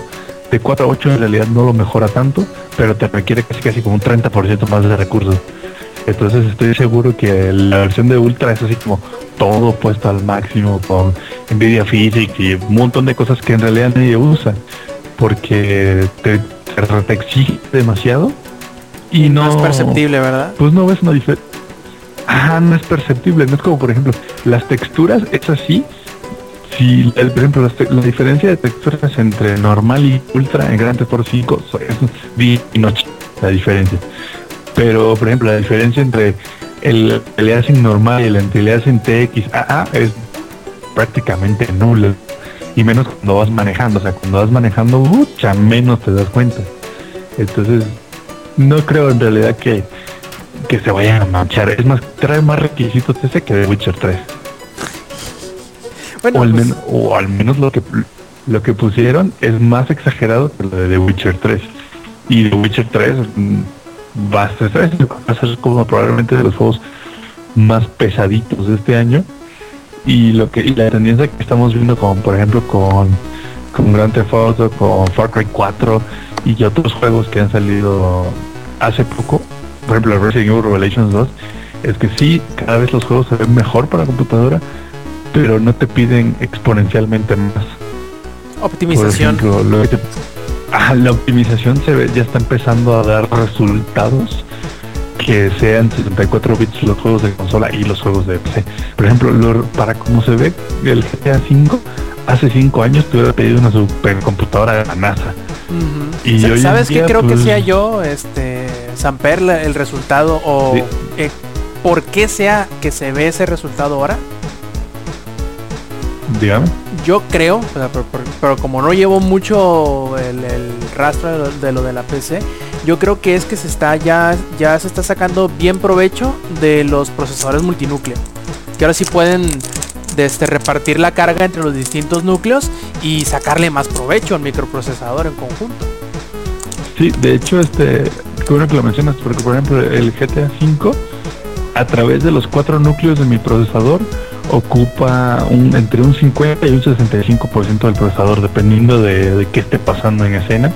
De 4 a 8 en realidad no lo mejora tanto, pero te requiere casi casi como un 30% más de recursos. Entonces estoy seguro que la versión de Ultra es así como todo puesto al máximo con Nvidia Physics y un montón de cosas que en realidad nadie usa porque te, te, te exige demasiado y no es perceptible, ¿verdad? pues no ves una diferencia. Ah, no es perceptible, no es como por ejemplo las texturas, es así. Si, el- por ejemplo, la, diferencia de texturas entre normal y ultra en Grand Theft Auto 5 so- es día y noche, la diferencia. Pero, por ejemplo, la diferencia entre el aliasing normal y el anti-aliasing TXAA es prácticamente nula. Y menos cuando vas manejando, o sea, cuando vas manejando mucha menos te das cuenta. Entonces, no creo en realidad que, que se vayan a manchar. Es más, trae más requisitos ese que de Witcher 3. Bueno, o, al pues, menos, o al menos lo que lo que pusieron es más exagerado que lo de The Witcher 3. Y The Witcher 3 mm, va a ser, va a ser como probablemente de los juegos más pesaditos de este año. Y lo que y la tendencia que estamos viendo con por ejemplo con con Grand Theft Auto, con Far Cry 4 y otros juegos que han salido hace poco, por ejemplo Resident Evil Revelations 2, es que sí, cada vez los juegos se ven mejor para computadora, pero no te piden exponencialmente más. Por optimización. ejemplo, lo que te- ah, la optimización se ve, ya está empezando a dar resultados que sean 64 bits los juegos de consola y los juegos de PC. Por ejemplo, lo- para como se ve el GTA 5 hace 5 años te hubiera pedido una supercomputadora de la NASA. Ujú. Y Sa- hoy en ¿Sabes qué creo que pues- sea yo, este, Samper, el resultado o Sí. eh, por qué sea que se ve ese resultado ahora? Dígame. Yo creo, o sea, pero, como no llevo mucho el, el rastro de lo, de lo de la PC, yo creo que es que se está ya, ya se está sacando bien provecho de los procesadores multinúcleo. Que ahora sí pueden este, repartir la carga entre los distintos núcleos y sacarle más provecho al microprocesador en conjunto. Sí, de hecho, este, qué bueno que lo mencionas, porque por ejemplo el GTA V, a través de los cuatro núcleos de mi procesador, ocupa un, entre un 50 y un 65% del procesador, dependiendo de, de qué esté pasando en escena,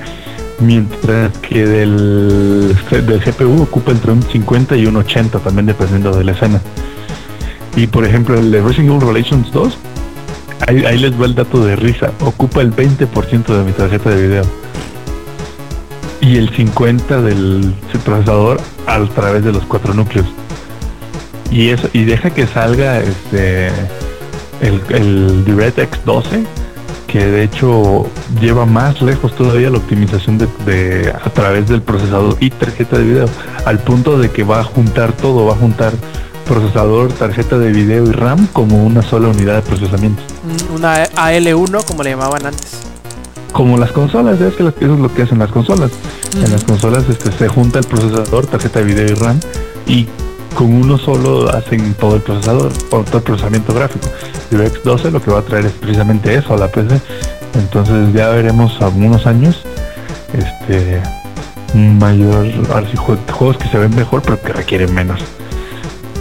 mientras que del, del GPU ocupa entre un 50 y un 80, también dependiendo de la escena. Y por ejemplo, el de Resident Evil Relations 2, ahí, ahí les va el dato de risa, ocupa el 20% de mi tarjeta de video y el 50 del procesador a través de los cuatro núcleos. Y eso y deja que salga este el, el DirectX 12 que de hecho lleva más lejos todavía la optimización de, de- a través del procesador y tarjeta de video al punto de que va a juntar todo, va a juntar procesador, tarjeta de video y RAM como una sola unidad de procesamiento. Mm, Una AL1 como le llamaban antes. Como las consolas, es que eso es lo que hacen las consolas. En las consolas este, se junta el procesador, tarjeta de video y RAM y con uno solo hacen todo el procesador, todo el procesamiento gráfico. DirectX 12 lo que va a traer es precisamente eso a la PC. Entonces ya veremos a unos años este mayor juegos que se ven mejor pero que requieren menos.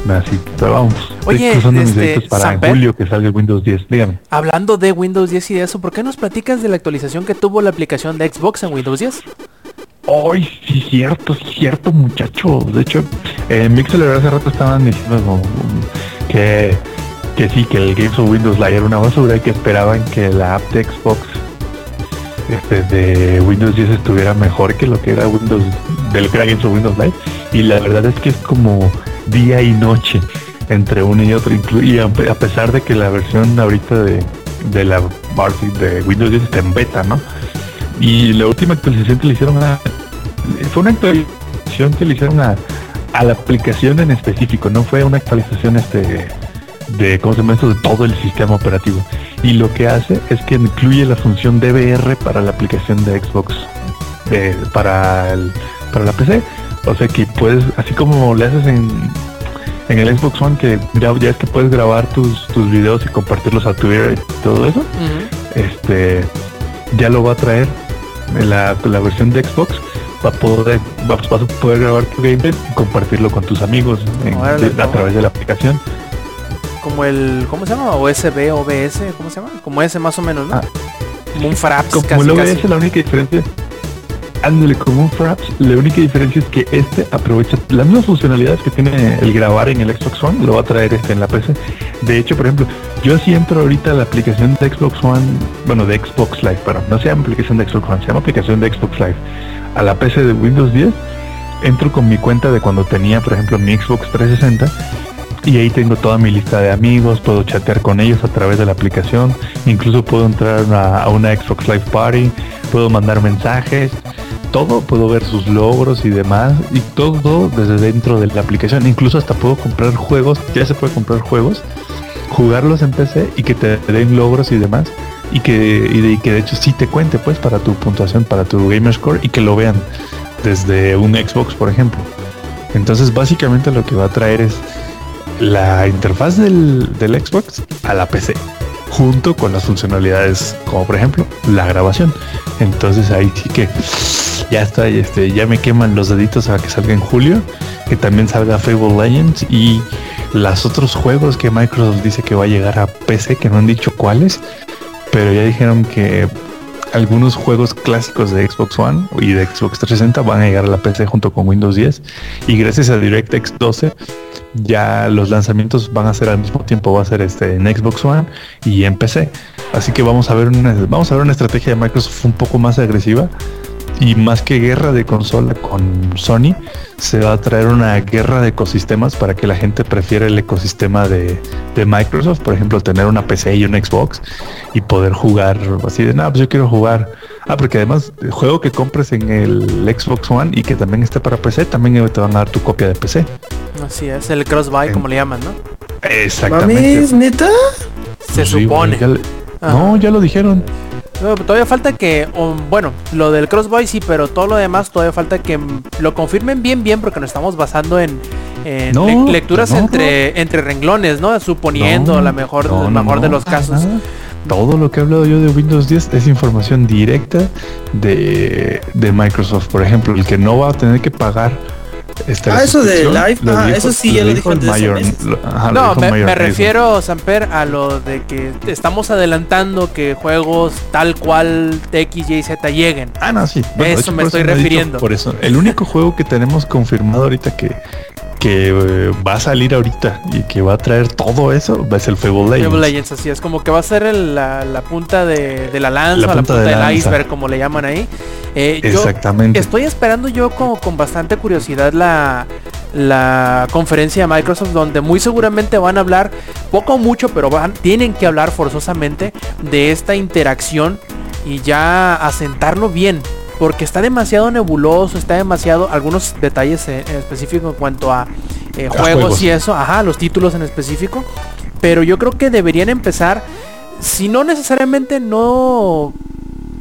Así, pero vamos. estoy Oye, este, para Samper. julio que salga el Windows 10. Dígame. Hablando de Windows 10 y de eso, ¿por qué nos platicas de la actualización que tuvo la aplicación de Xbox en Windows 10? Ay, sí, cierto, sí, cierto, muchacho. De hecho, en Mixler hace rato estaban diciendo que, que sí, que el Games of Windows Live era una basura y que esperaban que la app de Xbox este, de Windows 10 estuviera mejor que lo que era Windows del que era Games of Windows Live. Y la verdad es que es como día y noche entre uno y otro. Y a pe- a pesar de que la versión ahorita de, de la de Windows 10 está en beta, ¿no? Y la última actualización que le hicieron a... Fue una actualización que le hicieron a, a la aplicación en específico, no fue una actualización este de ¿cómo se llama esto? de todo el sistema operativo. Y lo que hace es que incluye la función DVR para la aplicación de Xbox eh, para el, para la PC. O sea que puedes, así como le haces en, en el Xbox One que ya es que puedes grabar tus, tus videos y compartirlos a Twitter y todo eso este ya lo va a traer en la, la versión de Xbox va a poder vas, vas a poder grabar tu gameplay y compartirlo con tus amigos en- Órale, de- a través de la aplicación Como el, ¿cómo se llama? USB, OBS, ¿cómo se llama? Como ese más o menos, ¿no? Ah. Como un Fraps como casi, lo casi. ves la única diferencia ándale como Fraps la única diferencia es que este aprovecha las mismas funcionalidades que tiene el grabar en el Xbox One lo va a traer este en la PC de hecho por ejemplo yo si entro ahorita a la aplicación de Xbox One bueno de Xbox Live pero no se llama aplicación de Xbox One se llama aplicación de Xbox Live a la PC de Windows 10 entro con mi cuenta de cuando tenía por ejemplo mi Xbox 360 y ahí tengo toda mi lista de amigos, puedo chatear con ellos a través de la aplicación, incluso puedo entrar a, una Xbox Live Party, puedo mandar mensajes, todo, puedo ver sus logros y demás, y todo desde dentro de la aplicación, incluso hasta puedo comprar juegos, ya se puede comprar juegos, jugarlos en PC y que te den logros y demás, y que, y de, que de hecho sí te cuente pues para tu puntuación, para tu gamer score y que lo vean desde un Xbox por ejemplo. Entonces básicamente lo que va a traer es la interfaz del, del Xbox a la PC junto con las funcionalidades como por ejemplo la grabación. Entonces ahí sí que ya está este ya me queman los deditos a que salga en julio que también salga Fable Legends y los otros juegos que Microsoft dice que va a llegar a PC que no han dicho cuáles pero ya dijeron que algunos juegos clásicos de Xbox One y de Xbox 360 van a llegar a la PC junto con Windows 10 y gracias a DirectX 12 ya los lanzamientos van a ser al mismo tiempo, va a ser este en Xbox One y en PC. Así que vamos a ver una, vamos a ver una estrategia de Microsoft un poco más agresiva y más que guerra de consola con Sony, se va a traer una guerra de ecosistemas para que la gente prefiera el ecosistema de, de Microsoft, por ejemplo, tener una PC y un Xbox y poder jugar así de, nada, pues yo quiero jugar. Ah, porque además el juego que compres en el Xbox One y que también esté para PC, también te van a dar tu copia de PC. Así es, el cross-buy, como le llaman, ¿no? Exactamente. ¿Mames, neta? Se Sí, supone. ya le- Ajá. no, ya lo dijeron. No, todavía falta que, bueno, lo del crossboy sí, pero todo lo demás todavía falta que lo confirmen bien bien porque nos estamos basando en, en No, le- lecturas no, entre entre renglones, ¿no? Suponiendo la mejor, no, mejor de los casos. Todo lo que he hablado yo de Windows 10 es información directa de, de Microsoft. Por ejemplo, el que no va a tener que pagar este, Ah, eso de Live, eso sí, ya lo dijo meses. lo- ajá, lo No, dijo me, refiero, Samper, a lo de que estamos adelantando que juegos tal cual X, Y, Z lleguen. Ah, no, sí. de Eso hecho, me estoy dicho, refiriendo. por eso, el único juego que tenemos confirmado ahorita que, que eh, va a salir ahorita y que va a traer todo eso es el Fable Legends. Fable Legends, así es, como que va a ser el- la, la punta de, de la lanza, La punta de del lanza. iceberg, como le llaman ahí. Eh, yo Exactamente. estoy esperando yo con, con bastante curiosidad la, la conferencia de Microsoft, donde muy seguramente van a hablar, poco o mucho, pero van, tienen que hablar forzosamente de esta interacción y ya asentarlo bien. Porque está demasiado nebuloso, está demasiado, algunos detalles eh, en específico en cuanto a eh, juegos, juegos. y eso, ajá, los títulos en específico. Pero yo creo que deberían empezar, si no necesariamente no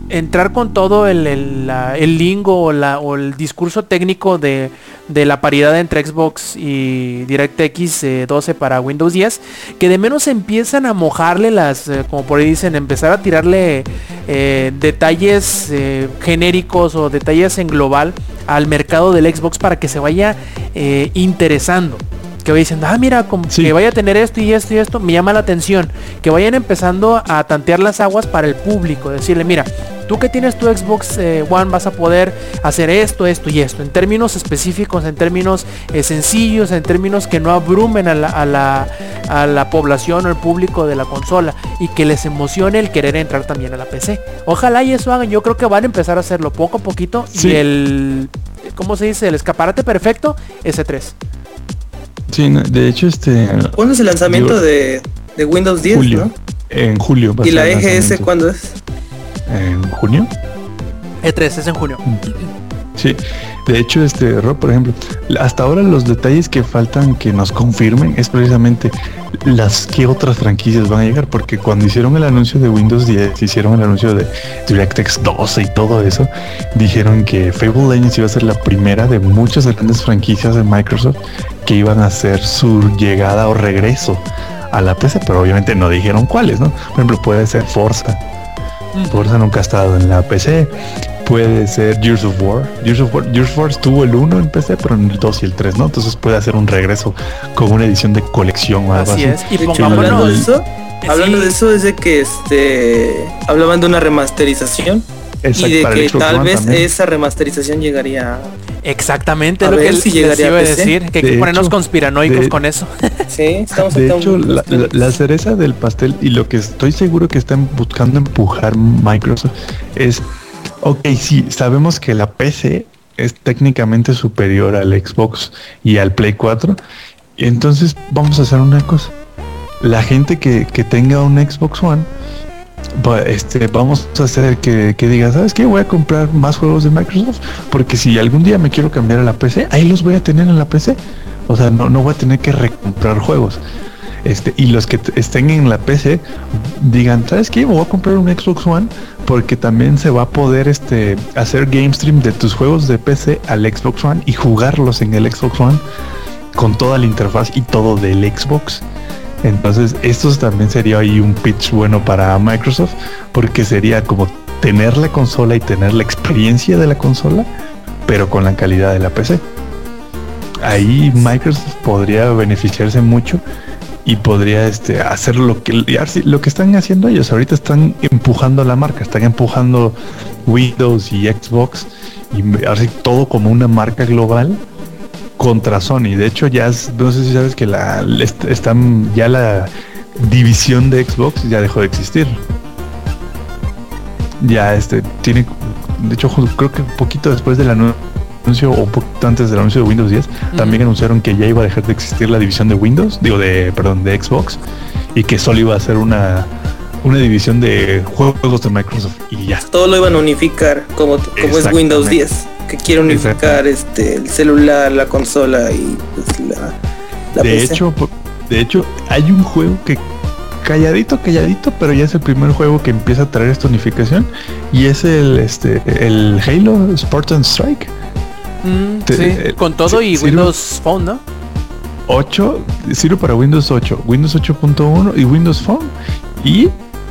entrar con todo el, el, la- el lingo o, la- o el discurso técnico de, de la paridad entre Xbox y DirectX eh, 12 para Windows 10, que de menos empiezan a mojarle las, eh, como por ahí dicen, empezar a tirarle eh, detalles eh, genéricos o detalles en global al mercado del Xbox para que se vaya interesando que vaya diciendo, ah, mira, como Sí. que vaya a tener esto y esto y esto, me llama la atención. Que vayan empezando a tantear las aguas para el público. Decirle, mira, tú que tienes tu Xbox eh, One vas a poder hacer esto, esto y esto. En términos específicos, en términos eh, sencillos, en términos que no abrumen a la, a, la, a la población o el público de la consola. Y que les emocione el querer entrar también a la PC. Ojalá y eso hagan. Yo creo que van a empezar a hacerlo poco a poquito. Sí. Y el... ¿Cómo se dice? El escaparate perfecto, S3. Sí, de hecho, este ¿Cuándo es el lanzamiento Digo, de, de Windows 10, julio. no? En julio. ¿Y la EGS lanzamiento. cuándo es? En junio. E3 E es en junio. Sí, de hecho, este Rob, por ejemplo, hasta ahora los detalles que faltan que nos confirmen es precisamente las que otras franquicias van a llegar, porque cuando hicieron el anuncio de Windows 10, hicieron el anuncio de DirectX 12 y todo eso, dijeron que Fable Legends iba a ser la primera de muchas grandes franquicias de Microsoft que iban a hacer su llegada o regreso a la PC, pero obviamente no dijeron cuáles, ¿no? Por ejemplo, puede ser Forza. Forza nunca ha estado en la PC. Puede ser Gears of War. Gears of War, Gears of War tuvo el 1 en PC, pero en el 2 y el 3, ¿no? Entonces puede hacer un regreso con una edición de colección o algo Así así. es. Y pongámonos. hablando de eso, Sí. hablando de eso es de que este hablaban de una remasterización Exacto, y de que tal One vez también. esa remasterización llegaría Exactamente A lo que ver si les llegaría iba a decir. Que hay De que ponernos hecho, conspiranoicos de- con eso. Sí, estamos De hecho, un- la, la- la cereza del pastel y lo que estoy seguro que están buscando empujar Microsoft es, ok, sí, sabemos que la PC es técnicamente superior al Xbox y al Play 4, y entonces vamos a hacer una cosa. La gente que, que tenga un Xbox One, este, vamos a hacer que, que diga, ¿sabes qué? Voy a comprar más juegos de Microsoft, porque si algún día me quiero cambiar a la PC, ahí los voy a tener en la PC. O sea, no, no voy a tener que recomprar juegos. Este, y los que estén en la PC digan, ¿sabes qué? Voy a comprar un Xbox One porque también se va a poder este, hacer game stream de tus juegos de PC al Xbox One y jugarlos en el Xbox One con toda la interfaz y todo del Xbox. Entonces, esto también sería ahí un pitch bueno para Microsoft porque sería como tener la consola y tener la experiencia de la consola, pero con la calidad de la PC. Ahí Microsoft podría beneficiarse mucho y podría este, hacer lo que lo que están haciendo ellos. Ahorita están empujando la marca, están empujando Windows y Xbox y así todo como una marca global contra Sony. De hecho, ya es- no sé si sabes que la est- están ya la división de Xbox ya dejó de existir. Ya este tiene de hecho creo que poquito después del anuncio o un poquito antes del anuncio de Windows 10, también anunciaron que ya iba a dejar de existir la división de Windows, digo de, perdón, de Xbox, y que solo iba a ser una, una división de juegos de Microsoft y ya. Todo lo iban a unificar como, como es Windows Exactamente. 10, que quiere unificar este el celular, la consola y pues, la, la de PC. hecho, de hecho, hay un juego que calladito, calladito, pero ya es el primer juego que empieza a traer esta unificación y es el este el Halo Spartan Strike Mm, Te- sí, eh, con todo y Windows Phone, ¿no? 8, sirve para Windows 8, Windows 8.1 y Windows Phone y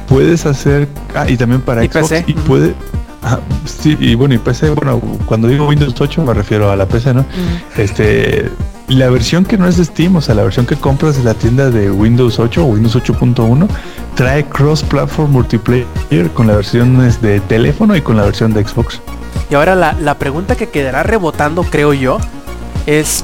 puedes hacer ah, y también para Y Xbox PC, y puede ah, sí, y bueno, y PC, bueno, cuando digo Windows 8 me refiero a la PC, ¿no? Este, la versión que no es de Steam, o sea, la versión que compras de la tienda de Windows 8 o Windows 8.1, trae cross-platform multiplayer con la versión es, de teléfono y con la versión de Xbox. Y ahora la, la pregunta que quedará rebotando, creo yo, es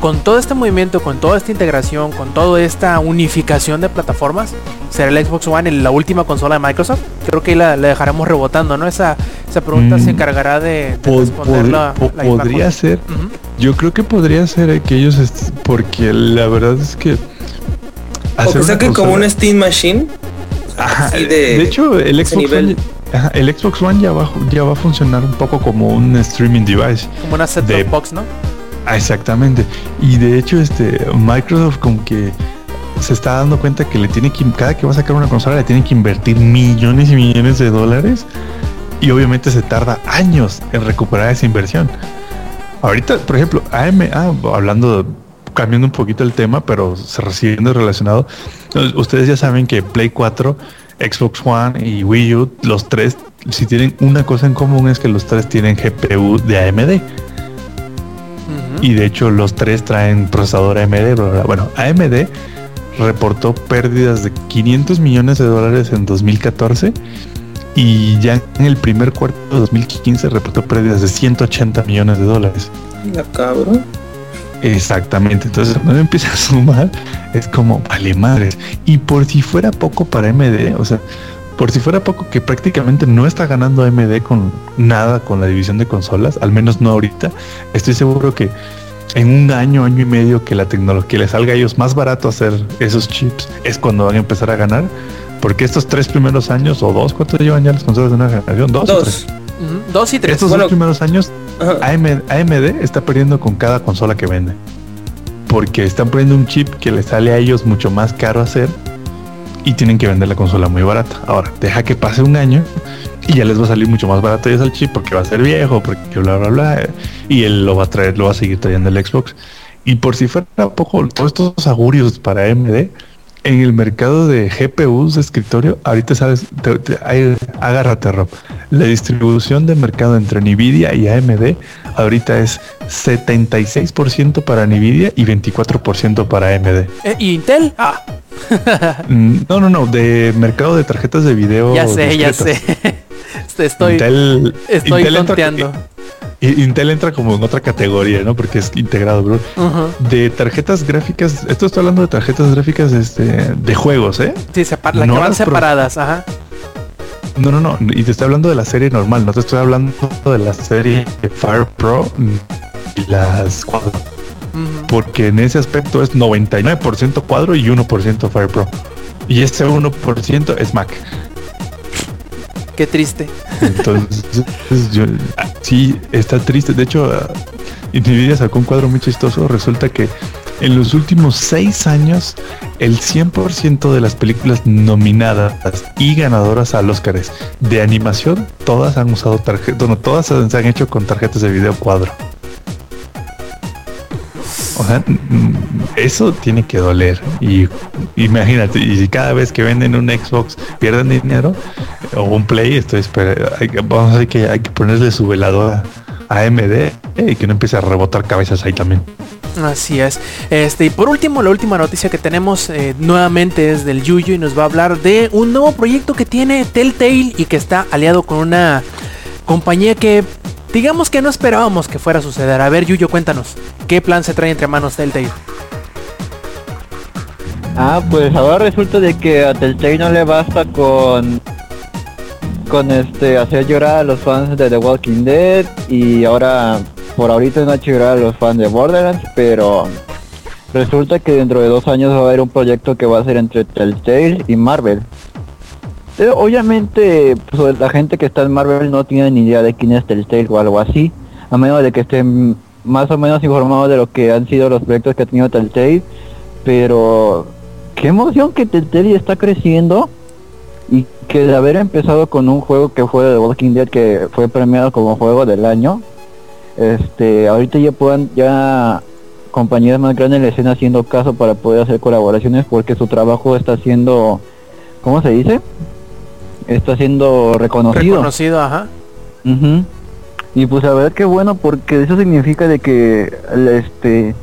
con todo este movimiento, con toda esta integración, con toda esta unificación de plataformas, ¿será el Xbox One la última consola de Microsoft? Creo que ahí la, la dejaremos rebotando, ¿no? Esa, esa pregunta Mm, se encargará de, de Pod- responder pod- la, po- la misma podría ser, yo creo que podría ser eh, que ellos, porque la verdad es que... o que una saquen como consola- un Steam Machine. Ajá, de, hecho, el Xbox. One, ajá, el Xbox One ya va, ya va a funcionar un poco como un streaming device. Como una set de- box, ¿no? Ah, exactamente. Y de hecho, este Microsoft como que se está dando cuenta que le tiene que cada que va a sacar una consola le tiene que invertir millones y millones de dólares y obviamente se tarda años en recuperar esa inversión. Ahorita, por ejemplo, AM, ah, hablando cambiando un poquito el tema, pero se recibiendo relacionado, ustedes ya saben que Play 4, Xbox One y Wii U, los tres, si tienen una cosa en común es que los tres tienen GPU de AMD. Y de hecho los tres traen procesador AMD. bla, bla. Bueno, AMD reportó pérdidas de 500 millones de dólares en 2014 y ya en el primer cuarto de 2015 reportó pérdidas de 180 millones de dólares. La cabrón. Exactamente, entonces cuando uno empieza a sumar es como vale madres. Y por si fuera poco para AMD, o sea, por si fuera poco que prácticamente no está ganando AMD con nada con la división de consolas, al menos no ahorita, estoy seguro que en un año, año y medio que la tecnología les salga a ellos más barato hacer esos chips es cuando van a empezar a ganar. Porque estos tres primeros años o dos, ¿cuántos llevan ya las consolas de una generación? Dos. o tres? Dos. Dos y tres. Estos Bueno. dos primeros años AMD está perdiendo con cada consola que vende. Porque están poniendo un chip que les sale a ellos mucho más caro hacer y tienen que vender la consola muy barata. Ahora, deja que pase un año y ya les va a salir mucho más barato ellos el chip porque va a ser viejo, porque bla bla bla. Y él lo va a traer, lo va a seguir trayendo el Xbox. Y por si fuera poco, todos estos augurios para AMD, en el mercado de GPUs de escritorio, ahorita sabes, te- te- agárrate Rob. La distribución de mercado entre Nvidia y AMD ahorita es 76% para Nvidia y 24% para AMD. Eh, ¿Y Intel? Ah, Mm, No, no, no, de mercado de tarjetas de video. ya sé, ya sé. Estoy, Intel, estoy Intel tonteando. Intel entra como en otra categoría, ¿no? Porque es integrado, bro. De tarjetas gráficas, esto estoy hablando de tarjetas gráficas este, de juegos, ¿eh? Sí, separ- No que van separadas, ajá. No, no, no. Y te estoy hablando de la serie normal, no te estoy hablando de la serie Fire Pro y las cuadro. Porque en ese aspecto es 99% cuadro y 1% Fire Pro. Y ese 1% es Mac. Qué triste. Entonces, yo, sí, está triste. De hecho, ah, Nvidia sacó un cuadro muy chistoso. Resulta que en los últimos seis años, el 100% de las películas nominadas y ganadoras al Óscares de animación, todas han usado tarjetas, bueno, todas se han hecho con tarjetas de video cuadro. O sea, mm, eso tiene que doler. Y imagínate, y si cada vez que venden un Xbox pierden dinero o un Play, estoy espera, hay vamos a que hay que ponerle su veladora a AMD eh, y que no empiece a rebotar cabezas ahí también. Así es. Este, y por último, la última noticia que tenemos eh, nuevamente es del Yuyu y nos va a hablar de un nuevo proyecto que tiene Telltale y que está aliado con una compañía que digamos que no esperábamos que fuera a suceder. A ver, Yuyo, cuéntanos, ¿qué plan se trae entre manos Telltale? Ah, pues ahora resulta de que a Telltale no le basta con con este hacer llorar a los fans de The Walking Dead y ahora por ahorita no ha hecho llorar a los fans de Borderlands, pero resulta que dentro de dos años va a haber un proyecto que va a ser entre Telltale y Marvel. Eh, obviamente pues, la gente que está en Marvel no tiene ni idea de quién es Telltale o algo así, a menos de que estén más o menos informados de lo que han sido los proyectos que ha tenido Telltale, pero qué emoción que Telltale está creciendo y que de haber empezado con un juego que fue de Walking Dead que fue premiado como juego del año, este, ahorita ya puedan, ya compañías más grandes le estén haciendo caso para poder hacer colaboraciones porque su trabajo está siendo, ¿cómo se dice? Está siendo reconocido. Reconocido, ajá. Ujú. Y pues a ver qué bueno porque eso significa de que el, este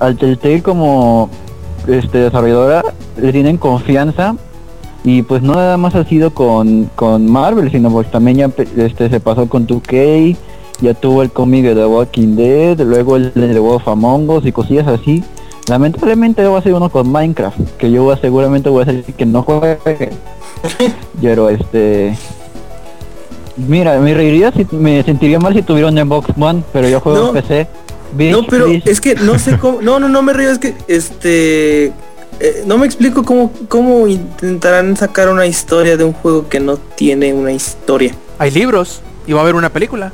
al Telltale como este desarrolladora le tienen confianza y pues no nada más ha sido con, con Marvel sino pues también ya este se pasó con 2K ya tuvo el cómic de The Walking Dead luego el de The Wolf Among Us y cosillas así lamentablemente va a ser uno con Minecraft que yo seguramente voy a decir que no juegue pero este Mira, me reiría si me sentiría mal si tuviera un Xbox One, pero yo juego No. en PC. Bitch, No, pero es que no sé cómo. No, no, no me río, es que este. eh, no me explico cómo, cómo intentarán sacar una historia de un juego que no tiene una historia. Hay libros y va a haber una película.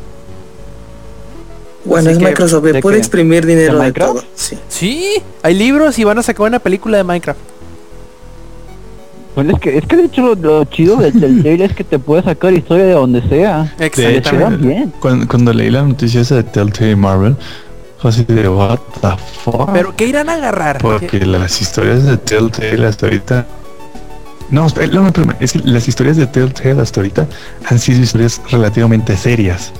Bueno, Así es que- Microsoft, ¿de puede qué? exprimir dinero ¿De de, todo. Sí. Sí, hay libros y van a sacar una película de Minecraft. Es que, es que de hecho lo, lo chido del Telltale es que te puede sacar historia de donde sea. De Te hecho, quedan bien. cuando, cuando leí la noticia esa de Telltale Marvel, fue así de what the fuck. Pero ¿qué irán a agarrar? Porque las historias de Telltale hasta ahorita. No, espera, no, no, es que las historias de Telltale hasta ahorita han sido historias relativamente serias.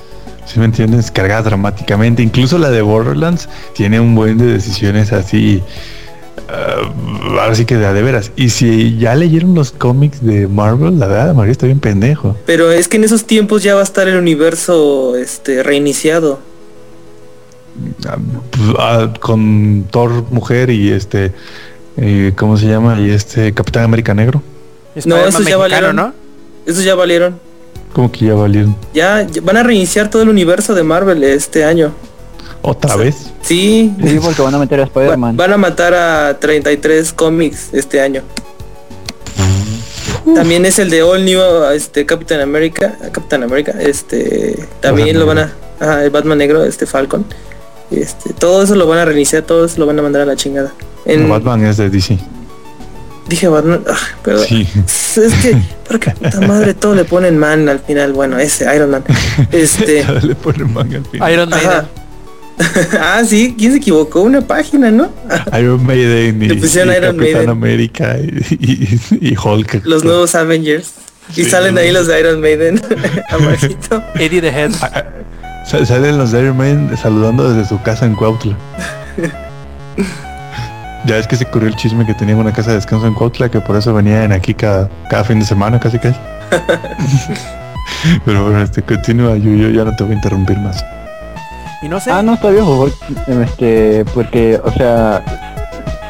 Si me entiendes? Cargadas dramáticamente. Incluso la de Borderlands tiene un buen de decisiones así. Ah, ahora sí que de de veras. Y si ya leyeron los cómics de Marvel, la verdad, María está bien pendejo. Pero es que en esos tiempos ya va a estar el universo este reiniciado. Ah, pues, ah, con Thor mujer y este. eh, ¿Cómo se llama? Y este Capitán América Negro. Spider-Man esos ya valieron. ¿no? Esos ya valieron. Como que ya valieron. Ya, ya van a reiniciar todo el universo de Marvel este año. ¿Otra vez? Sí. Sí, porque van a meter a Va- Spider-Man. van a matar a 33 cómics este año. También es el de All New este Captain America, Captain America, este también Batman lo van a ajá, el Batman negro, este Falcon. Este, todo eso lo van a reiniciar, todo eso lo van a mandar a la chingada. En, Batman es de DC. Dije Batman, ah, perdón. Sí. Es que, porque puta madre, todo le ponen man al final. Bueno, ese Iron Man. Este. Le ponen manga al final. Iron. Ajá. ah, sí, ¿quién se equivocó? Una página, ¿no? Iron Maiden y, Le pusieron y Iron Capitán Maiden. América y, y- y Hulk. Los nuevos Avengers. Y Sí. salen ahí los de Iron Maiden. Abajito. Eddie the Head. Ah, ah, sa- Salen los de Iron Maiden saludando desde su casa en Cuautla. ya es que se corrió el chisme que tenían una casa de descanso en Cuautla, que por eso venían aquí cada, cada fin de semana, casi casi. Pero bueno, este continúa, yo, yo ya no te voy a interrumpir más. Y no sé. Ah, no, está bien, por favor. Este, porque, o sea,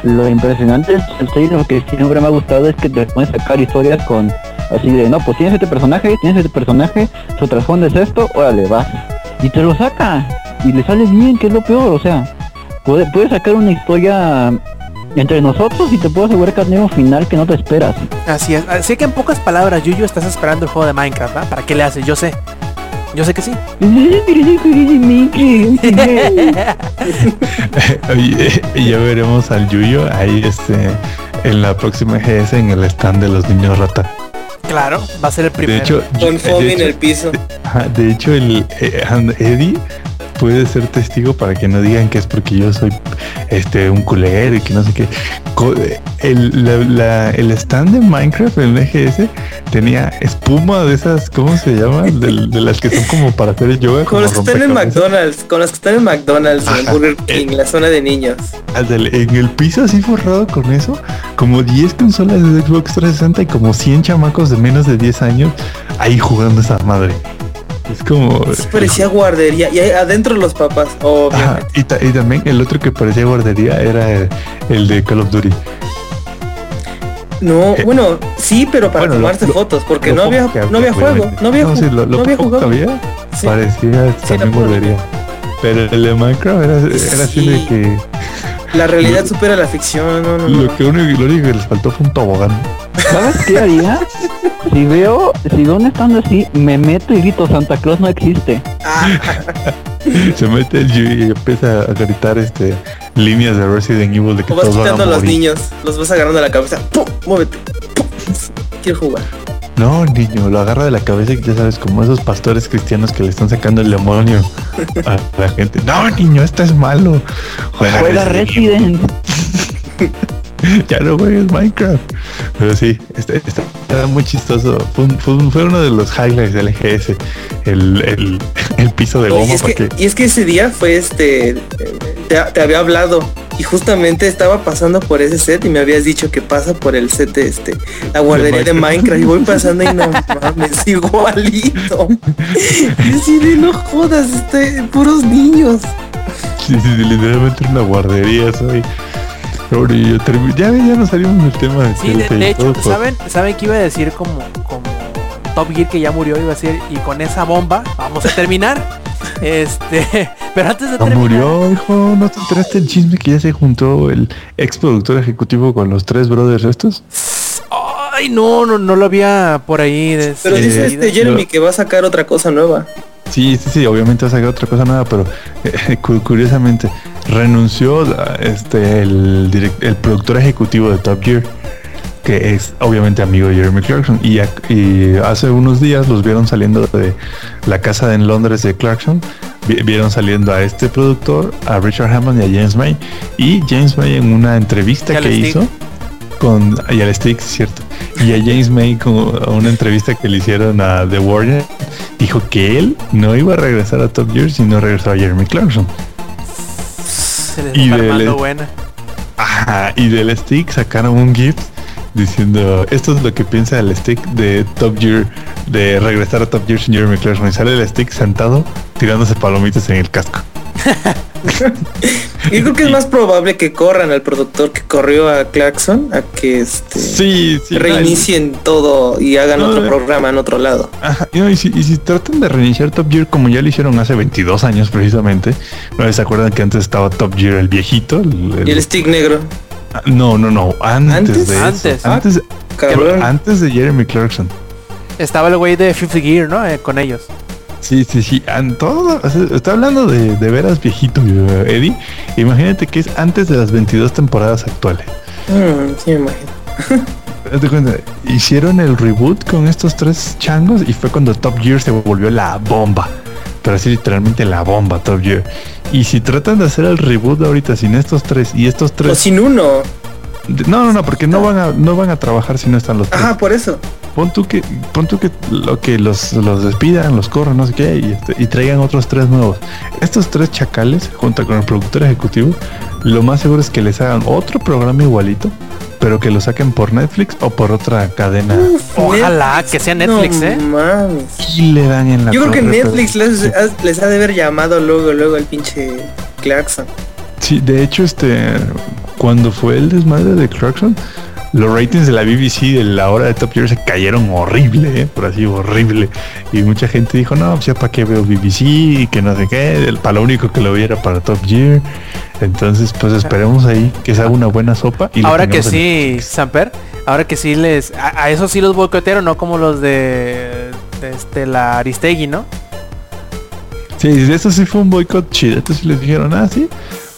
lo impresionante del lo que siempre me ha gustado es que te pueden sacar historias con así de, no, pues tienes este personaje, tienes este personaje, su trasfondo es esto, órale, vas. Y te lo saca. Y le sale bien, que es lo peor, o sea, puede, puede sacar una historia entre nosotros y te puedo asegurar que tiene un final que no te esperas. Así es. Así que en pocas palabras, Yuyu, estás esperando el juego de Minecraft, ¿va? ¿Para qué le haces? Yo sé. Yo sé que sí. Oye, y ya veremos al Yuyo ahí este en la próxima GS en el stand de los niños rata. Claro, va a ser el De primero. hecho, Con de foamy en el piso. De hecho el eh, Eddie puede ser testigo para que no digan que es porque yo soy este un culero y que no sé qué. El, la- la- el stand de Minecraft en el EGS tenía espuma de esas, ¿cómo se llama? De, de las que son como para hacer el yoga. Con los que están en. McDonald's, con los que están en McDonald's, en Ajá. Burger King, la zona de niños. En el piso así forrado con eso, como 10 consolas de Xbox 360 y como 100 chamacos de menos de 10 años ahí jugando esa madre. Es como... Eso parecía guardería. Y adentro los papás. Ajá, y, ta- y también el otro que parecía guardería era el, el de Call of Duty. No, Eh, bueno, sí, pero para bueno, tomarse lo- fotos, porque no había, no juego, no había, No, sí, lo, lo no había jugado. había Sí. parecía Sí, también volvería. Pero el de Minecraft era, era así de que La realidad supera la ficción, no, no, no. lo que único, lo único que les faltó fue un tobogán. ¿Sabes qué haría? Si veo, si veo un stand así, me meto y grito Santa Claus no existe. Se mete el Yu y empieza a gritar este líneas de Resident Evil de que o vas todos van quitando a a los morir. niños, los vas agarrando a la cabeza, ¡pum! Muévete, ¡pum! Quiero jugar. No, niño, lo agarra de la cabeza y ya sabes, como esos pastores cristianos que le están sacando el demonio a la gente. No, niño, esto es malo. Juega, Juega Resident Resident. ya no juegues Minecraft. Pero sí, este, este era muy chistoso. Fue, un- fue un- fue uno de los highlights del EGS. El, el, el piso de goma y, es para que, y es que ese día fue este, te, te había hablado y justamente estaba pasando por ese set y me habías dicho que pasa por el set de este, la guardería de Minecraft. Minecraft y voy pasando y no mames, igualito. Y así de no jodas, este, puros niños. Sí, sí, sí, literalmente era una guardería soy. Ya, ya nos salimos del tema de Sí, de, hecho, todo por- ¿saben, ¿saben que iba a decir como, como Top Gear que ya murió? Iba a decir, y con esa bomba vamos a terminar. este, pero antes de No terminar... murió, hijo, ¿no te enteraste el chisme que ya se juntó el ex productor ejecutivo con los tres brothers estos? Ay, no, no, no lo había por ahí. de- Pero dice este. Jeremy que va a sacar otra cosa nueva. Sí, sí, sí, obviamente va a sacar otra cosa nueva, pero eh, cu- curiosamente renunció este el, direct- el productor ejecutivo de Top Gear, que es obviamente amigo de Jeremy Clarkson, y, y hace unos días los vieron saliendo de la casa en Londres de Clarkson, vi- vieron saliendo a este productor, a Richard Hammond y a James May, y James May en una entrevista que Stick. hizo con y al Stick, cierto, y a James May con una entrevista que le hicieron a The Warrior dijo que él no iba a regresar a Top Gear si no regresaba a Jeremy Clarkson. Se les Y del- buena. Ajá, y del stick sacaron un GIF diciendo esto es lo que piensa el stick de Top Gear de regresar a Top Gear sin Jeremy Clarkson y sale el stick sentado tirándose palomitas en el casco. Yo creo que es más probable que corran al productor que corrió a Clarkson a que este Sí, sí. reinicien todo y hagan No, otro programa en otro lado. Ajá, y, no, y si, y si tratan de reiniciar Top Gear como ya lo hicieron hace 22 años precisamente, ¿no se acuerdan que antes estaba Top Gear el viejito? El- el- Y el stick negro. Ah, No, no, no, antes, ¿Antes? de eso. Antes. Antes, Cabrón. antes de Jeremy Clarkson. Estaba el güey de Fifth Gear, ¿no? Eh, con ellos. Sí, sí, sí. todo, o está hablando de, de veras viejito, eh, Eddie. Imagínate que es antes de las 22 temporadas actuales. Mm, sí, me imagino. Cuenta, hicieron el reboot con estos tres changos y fue cuando Top Gear se volvió la bomba. Pero así literalmente la bomba Top Gear. Y si tratan de hacer el reboot ahorita sin estos tres y estos O tres... sin uno. No, no, no, porque no van a, no van a trabajar si no están los tres. Ajá, por eso. Pon tú que, pon tú que lo que los, los despidan, los corran, no sé qué, y, este, y traigan otros tres nuevos. Estos tres chacales, junto con el productor ejecutivo, lo más seguro es que les hagan otro programa igualito, pero que lo saquen por Netflix o por otra cadena. Ojalá que sea Netflix, no ¿eh? Mames. Y le dan en la Yo creo que Netflix les, ha- les ha de haber llamado luego, luego al pinche Clarkson. Sí, de hecho, este, cuando fue el desmadre de Clarkson, los ratings de la BBC de la hora de Top Gear se cayeron horrible, ¿eh? por así horrible. Y mucha gente dijo, no, pues ya para qué veo BBC y que no sé qué, el, para lo único que lo viera para Top Gear. Entonces, pues esperemos ahí que se haga una buena sopa. Y Ahora que sí, Samper, ahora que sí les... A, a eso sí los boicotearon, no como los de, de este, la Aristegui, ¿no? Sí, eso sí fue un boicot chido. Entonces les dijeron, ah, sí,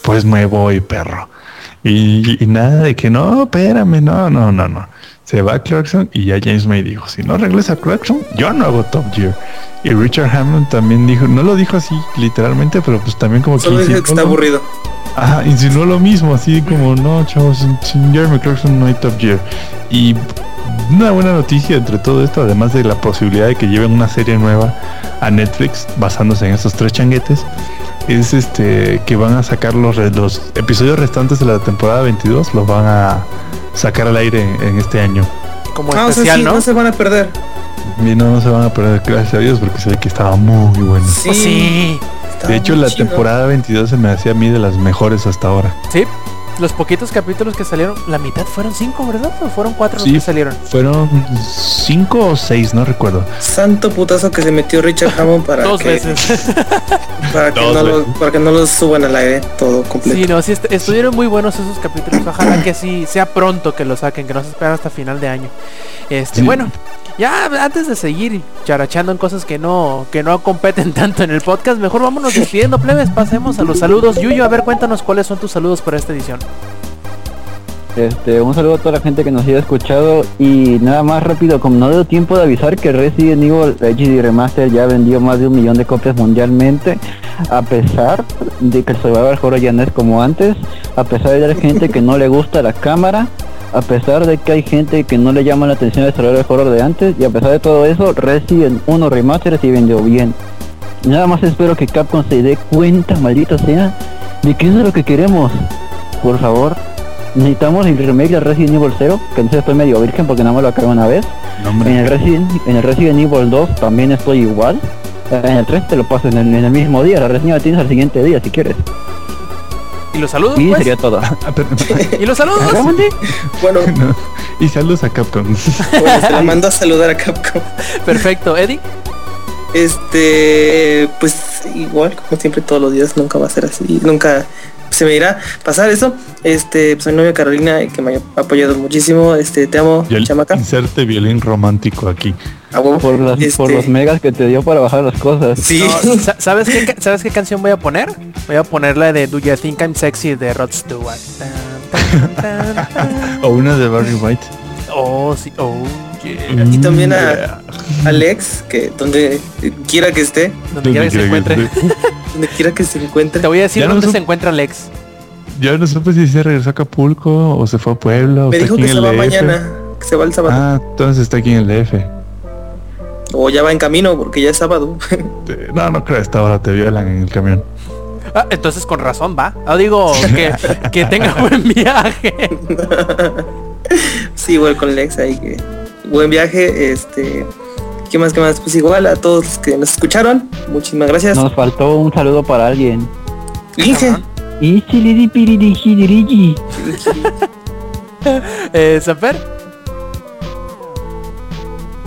pues me voy, perro. Y, y nada de que no, espérame, no, no, no, no. Se va Clarkson y ya James May dijo, si no regresa Clarkson, yo no hago Top Gear. Y Richard Hammond también dijo, no lo dijo así literalmente, pero pues también como Solo que insinuó está aburrido. Ajá, insinuó lo mismo, así como, no, chavos, sin, sin Jeremy Clarkson no hay Top Gear. Y una buena noticia entre todo esto, además de la posibilidad de que lleven una serie nueva a Netflix basándose en estos tres changuetes, es este que van a sacar los, los episodios restantes de la temporada 22, los van a sacar al aire en, en este año. Como Ah, o sea, especial, sí, ¿no? no se van a perder. Y no, no se van a perder, gracias a Dios, porque se ve que estaba muy bueno. Sí. Pues sí, De hecho, la chido. temporada 22 se me hacía a mí de las mejores hasta ahora. sí. Los poquitos capítulos que salieron, la mitad fueron cinco, ¿verdad? ¿O fueron cuatro los Sí. que salieron? Fueron cinco o seis, no recuerdo. Santo putazo que se metió Richard Hammond para Dos que, veces. Para que, Dos no lo, veces. para que no los suban al aire todo completo. Sí, no, sí, est- estuvieron muy buenos esos capítulos. Ojalá que sí sea pronto que lo saquen, que no se esperen hasta final de año. Este, Sí. bueno, ya antes de seguir charachando en cosas que no, que no competen tanto en el podcast, mejor vámonos despidiendo, plebes. Pasemos a los saludos. Yuyo, a ver, cuéntanos cuáles son tus saludos para esta edición. Este, un saludo a toda la gente que nos haya escuchado y nada más rápido, como no dio tiempo de avisar que Resident Evil HD Remaster ya vendió más de un millón de copias mundialmente, a pesar de que el Survival Horror ya no es como antes, a pesar de hay gente que no le gusta la cámara, a pesar de que hay gente que no le llama la atención el Survival Horror de antes y a pesar de todo eso, Resident 1 Remaster sí vendió bien. Nada más espero que Capcom se dé cuenta, maldito sea, de que eso es lo que queremos. Por favor, necesitamos el remake de Resident Evil 0, que entonces estoy medio virgen porque nada más lo acabé una vez. No, En el Resident, en el Resident Evil 2 también estoy igual. En el 3 te lo paso en el, en el mismo día, la reseña la tienes al siguiente día si quieres. ¿Y los saludos? Y pues? sería todo. Ah, ¿Y los saludos? Bueno, no. Y saludos a Capcom. bueno, se la mando a saludar a Capcom. Perfecto, Eddie. Este, pues igual, como siempre todos los días, nunca va a ser así, nunca se me irá a pasar eso. Este, pues mi novia Carolina, que me ha apoyado muchísimo, este, te amo, Y el chamaca. inserte violín romántico aquí. Por, las, por Este, los megas que te dio para bajar las cosas. Sí. No, ¿sabes, qué, ¿Sabes qué canción voy a poner? Voy a poner la de Do You Think I'm Sexy de Rod Stewart. Tan, tan, tan, tan. O una de Barry White. Oh, sí, oh, yeah. Y también a- Yeah. Alex, que donde quiera que esté, Donde quiera que se encuentre. donde quiera que se encuentre. Te voy a decir Ya dónde se encuentra Alex. Yo no supe si se regresó a Acapulco o se fue a Puebla o Me está dijo aquí que en se va mañana, que se va el sábado. Ah, entonces está aquí en el DF. O ya va en camino porque ya es sábado. No, no creo, esta hora te violan en el camión. Ah, entonces con razón va. Ah, digo que, que tenga buen viaje. sí, igual con Lex ahí que buen viaje, este ¿qué más que más? Pues igual a todos los que nos escucharon, muchísimas gracias. Nos faltó un saludo para alguien. Chiliripiririjirigi. Eh, Samper.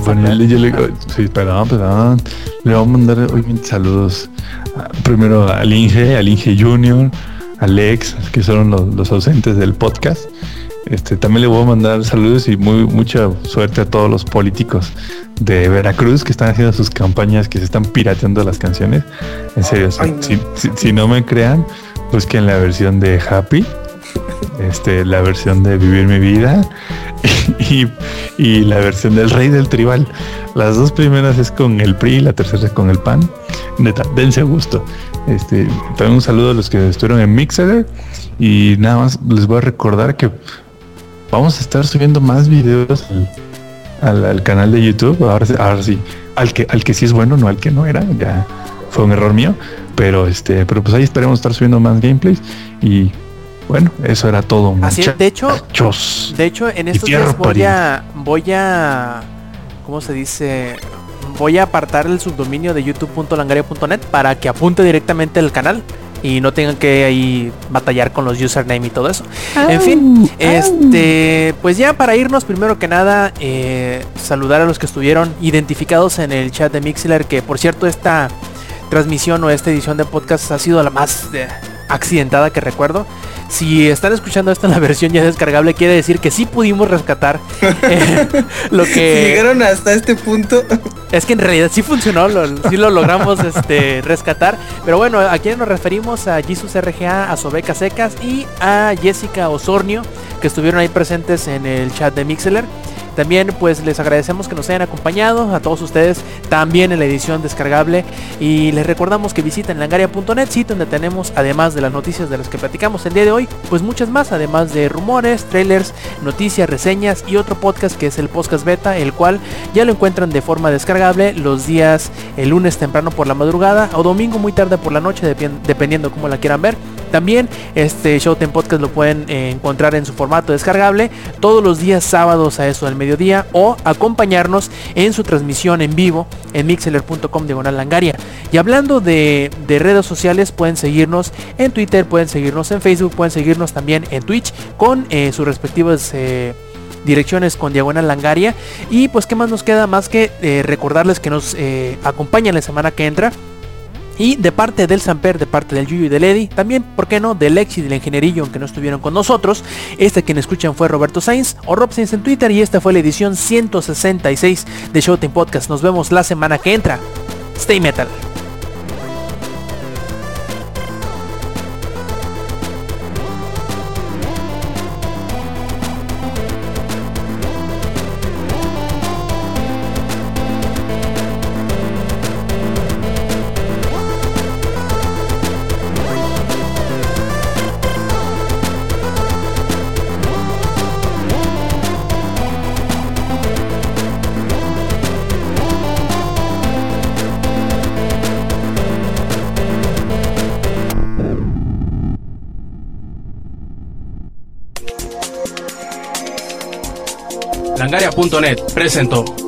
Bueno, yo, le digo, sí, perdón, perdón. Le vamos a mandar obviamente saludos. ah, Primero al Inge, al Inge Junior, a Alex, que son los, los ausentes del podcast. Este, también le voy a mandar saludos y muy mucha suerte a todos los políticos de Veracruz que están haciendo sus campañas, que se están pirateando las canciones. En serio, si, no. si- si- si no me crean, busquen la versión de Happy, este, la versión de Vivir mi vida y, y la versión del Rey del Tribal. Las dos primeras es con el PRI, la tercera es con el PAN. Neta, dense gusto. Este, también un saludo a los que estuvieron en Mixer y nada más les voy a recordar que vamos a estar subiendo más videos al, al- al canal de YouTube. Ahora, sí- ahora sí, al que, al que sí es bueno, no al que no era. Ya fue un error mío. Pero este, pero pues ahí esperemos estar subiendo más gameplays. Y bueno, eso era todo. Así es, de hecho, muchachos. de hecho en estos días voy a voy a ¿cómo se dice? Voy a apartar el subdominio de youtube.langaria.net para que apunte directamente el canal y no tengan que ahí batallar con los username y todo eso. En fin, este, pues ya para irnos, primero que nada, eh, saludar a los que estuvieron identificados en el chat de Mixler, que por cierto esta transmisión o esta edición de podcast ha sido la más eh, accidentada que recuerdo. Si están escuchando esto en la versión ya descargable, quiere decir que sí pudimos rescatar eh, lo Si que llegaron hasta este punto, es que en realidad sí funcionó, lo, sí lo logramos este, rescatar. Pero bueno, a quienes nos referimos a Jesus RGA, a Sobeca Secas y a Jessica Osornio, que estuvieron ahí presentes en el chat de Mixeler. También pues les agradecemos que nos hayan acompañado a todos ustedes también en la edición descargable y les recordamos que visiten langaria.net sitio donde tenemos además de las noticias de las que platicamos el día de hoy pues muchas más además de rumores, trailers, noticias, reseñas y otro podcast que es el podcast beta el cual ya lo encuentran de forma descargable los días el lunes temprano por la madrugada o domingo muy tarde por la noche dependiendo cómo la quieran ver También este Showtime Podcast lo pueden eh, encontrar en su formato descargable todos los días sábados a eso del mediodía o acompañarnos en su transmisión en vivo en mixeler.com diagonal langaria. Y hablando de, de redes sociales, pueden seguirnos en Twitter, pueden seguirnos en Facebook, seguirnos también en Twitch con eh, sus respectivos eh, direcciones con diagonal langaria. Y pues qué más nos queda más que eh, recordarles que nos acompañan la semana que entra. Y de parte del Samper, de parte del Yuyu y del Eddy, también, ¿por qué no? Del Lex y del Ingenierillo, aunque no estuvieron con nosotros. Este quien escuchan fue Roberto Sainz o Rob Sainz en Twitter y esta fue la edición 166 de Showtime Podcast. Nos vemos la semana que entra. Stay Metal. Langaria.net presentó